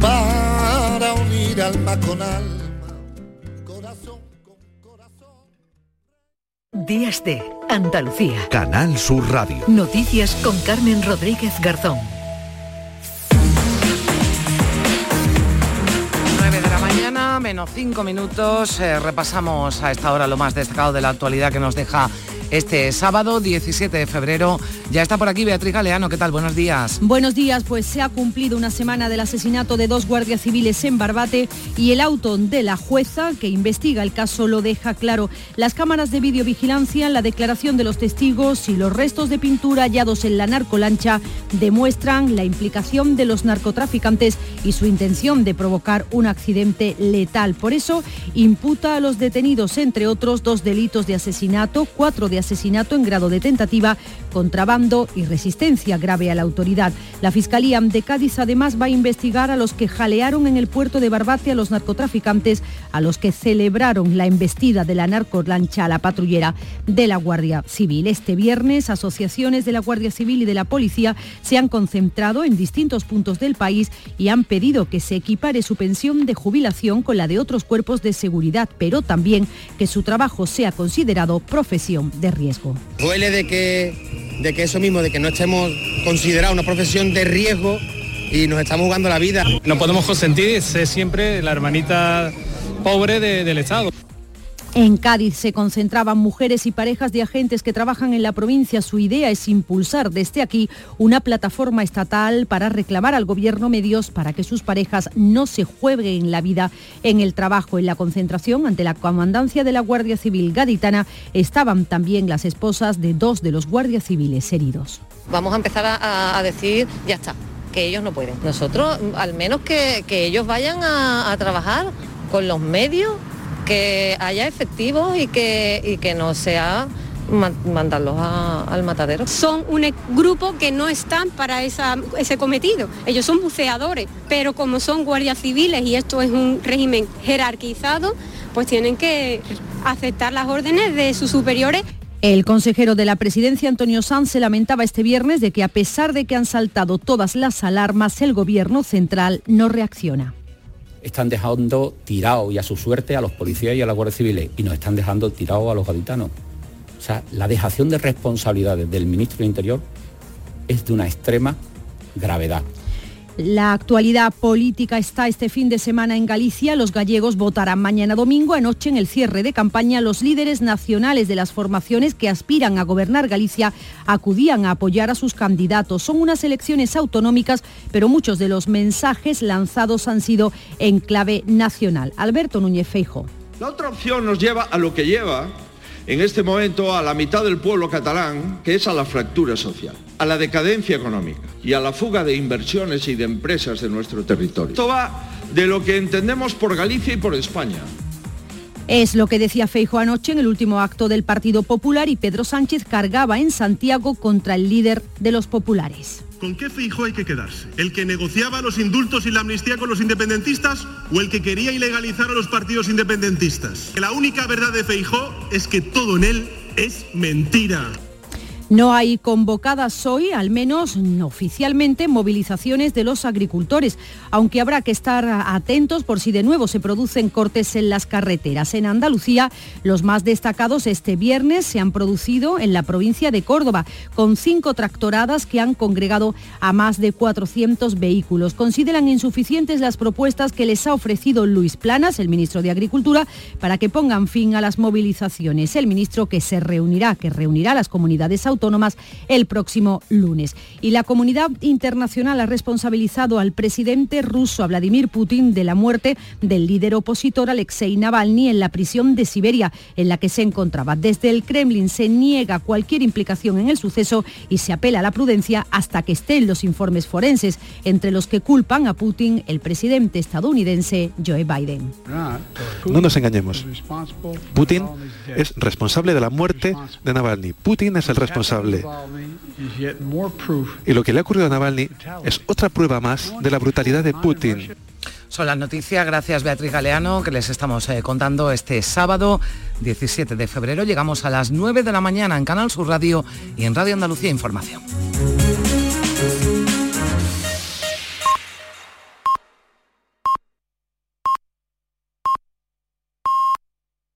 para unir alma con alma. Días de Andalucía. Canal Sur Radio. Noticias con Carmen Rodríguez Garzón. 9 de la mañana, menos 5 minutos. Eh, repasamos a esta hora lo más destacado de la actualidad que nos deja este sábado 17 de febrero. Ya está por aquí Beatriz Galeano, ¿qué tal? Buenos días. Buenos días, pues se ha cumplido una semana del asesinato de dos guardias civiles en Barbate y el auto de la jueza que investiga el caso lo deja claro. Las cámaras de videovigilancia, la declaración de los testigos y los restos de pintura hallados en la narcolancha demuestran la implicación de los narcotraficantes y su intención de provocar un accidente letal. Por eso imputa a los detenidos, entre otros, dos delitos de asesinato, cuatro de asesinato en grado de tentativa, contrabando y resistencia grave a la autoridad. La Fiscalía de Cádiz además va a investigar a los que jalearon en el puerto de Barbate a los narcotraficantes, a los que celebraron la embestida de la narcolancha a la patrullera de la Guardia Civil. Este viernes, asociaciones de la Guardia Civil y de la Policía se han concentrado en distintos puntos del país y han pedido que se equipare su pensión de jubilación con la de otros cuerpos de seguridad, pero también que su trabajo sea considerado profesión de riesgo. Duele de que, de que eso mismo, de que no estemos considerados una profesión de riesgo y nos estamos jugando la vida. No podemos consentir ser siempre la hermanita pobre de- del Estado. En Cádiz se concentraban mujeres y parejas de agentes que trabajan en la provincia. Su idea es impulsar desde aquí una plataforma estatal para reclamar al gobierno medios para que sus parejas no se jueguen la vida en el trabajo. En la concentración ante la comandancia de la Guardia Civil gaditana estaban también las esposas de dos de los guardias civiles heridos. Vamos a empezar a, decir, ya está, que ellos no pueden. Nosotros, al menos que, ellos vayan a trabajar con los medios, que haya efectivos y que, y que no sea ma- mandarlos a- al matadero. son un e- grupo que no están para esa- ese cometido. Ellos son buceadores, pero como son guardias civiles y esto es un régimen jerarquizado, pues tienen que aceptar las órdenes de sus superiores El consejero de la presidencia, Antonio Sanz, se lamentaba este viernes de que a pesar de que han saltado todas las alarmas, el gobierno central no reacciona. Están dejando tirado y a su suerte a los policías y a la Guardia Civil y nos están dejando tirados a los gaditanos. O sea, la dejación de responsabilidades del ministro del Interior es de una extrema gravedad. La actualidad política está este fin de semana en Galicia. Los gallegos votarán mañana domingo. Anoche en el cierre de campaña, los líderes nacionales de las formaciones que aspiran a gobernar Galicia acudían a apoyar a sus candidatos. Son unas elecciones autonómicas, pero muchos de los mensajes lanzados han sido en clave nacional. Alberto Núñez Feijo. La otra opción nos lleva a lo que lleva en este momento a la mitad del pueblo catalán, que es a la fractura social, a la decadencia económica y a la fuga de inversiones y de empresas de nuestro territorio. Esto va de lo que entendemos por Galicia y por España. Es lo que decía Feijo anoche en el último acto del Partido Popular y Pedro Sánchez cargaba en Santiago contra el líder de los populares. ¿Con qué Feijo hay que quedarse? ¿El que negociaba los indultos y la amnistía con los independentistas o el que quería ilegalizar a los partidos independentistas? La única verdad de Feijo es que todo en él es mentira. No hay convocadas hoy, al menos no oficialmente, movilizaciones de los agricultores, aunque habrá que estar atentos por si de nuevo se producen cortes en las carreteras. En Andalucía, los más destacados este viernes se han producido en la provincia de Córdoba, con cinco tractoradas que han congregado a más de 400 vehículos. Consideran insuficientes las propuestas que les ha ofrecido Luis Planas, el ministro de Agricultura, para que pongan fin a las movilizaciones. El ministro que se reunirá, que reunirá a las comunidades autónomas autónomas el próximo lunes. Y la comunidad internacional ha responsabilizado al presidente ruso Vladimir Putin de la muerte del líder opositor Alexei Navalny en la prisión de Siberia en la que se encontraba. Desde el Kremlin se niega cualquier implicación en el suceso y se apela a la prudencia hasta que estén los informes forenses, entre los que culpan a Putin el presidente estadounidense Joe Biden. No nos engañemos. Putin es responsable de la muerte de Navalny. Putin es el responsable y lo que le ha ocurrido a Navalny es otra prueba más de la brutalidad de Putin. Son las noticias, gracias Beatriz Galeano, que les estamos eh, contando este sábado 17 de febrero. Llegamos a las 9 de la mañana en Canal Sur Radio y en Radio Andalucía Información.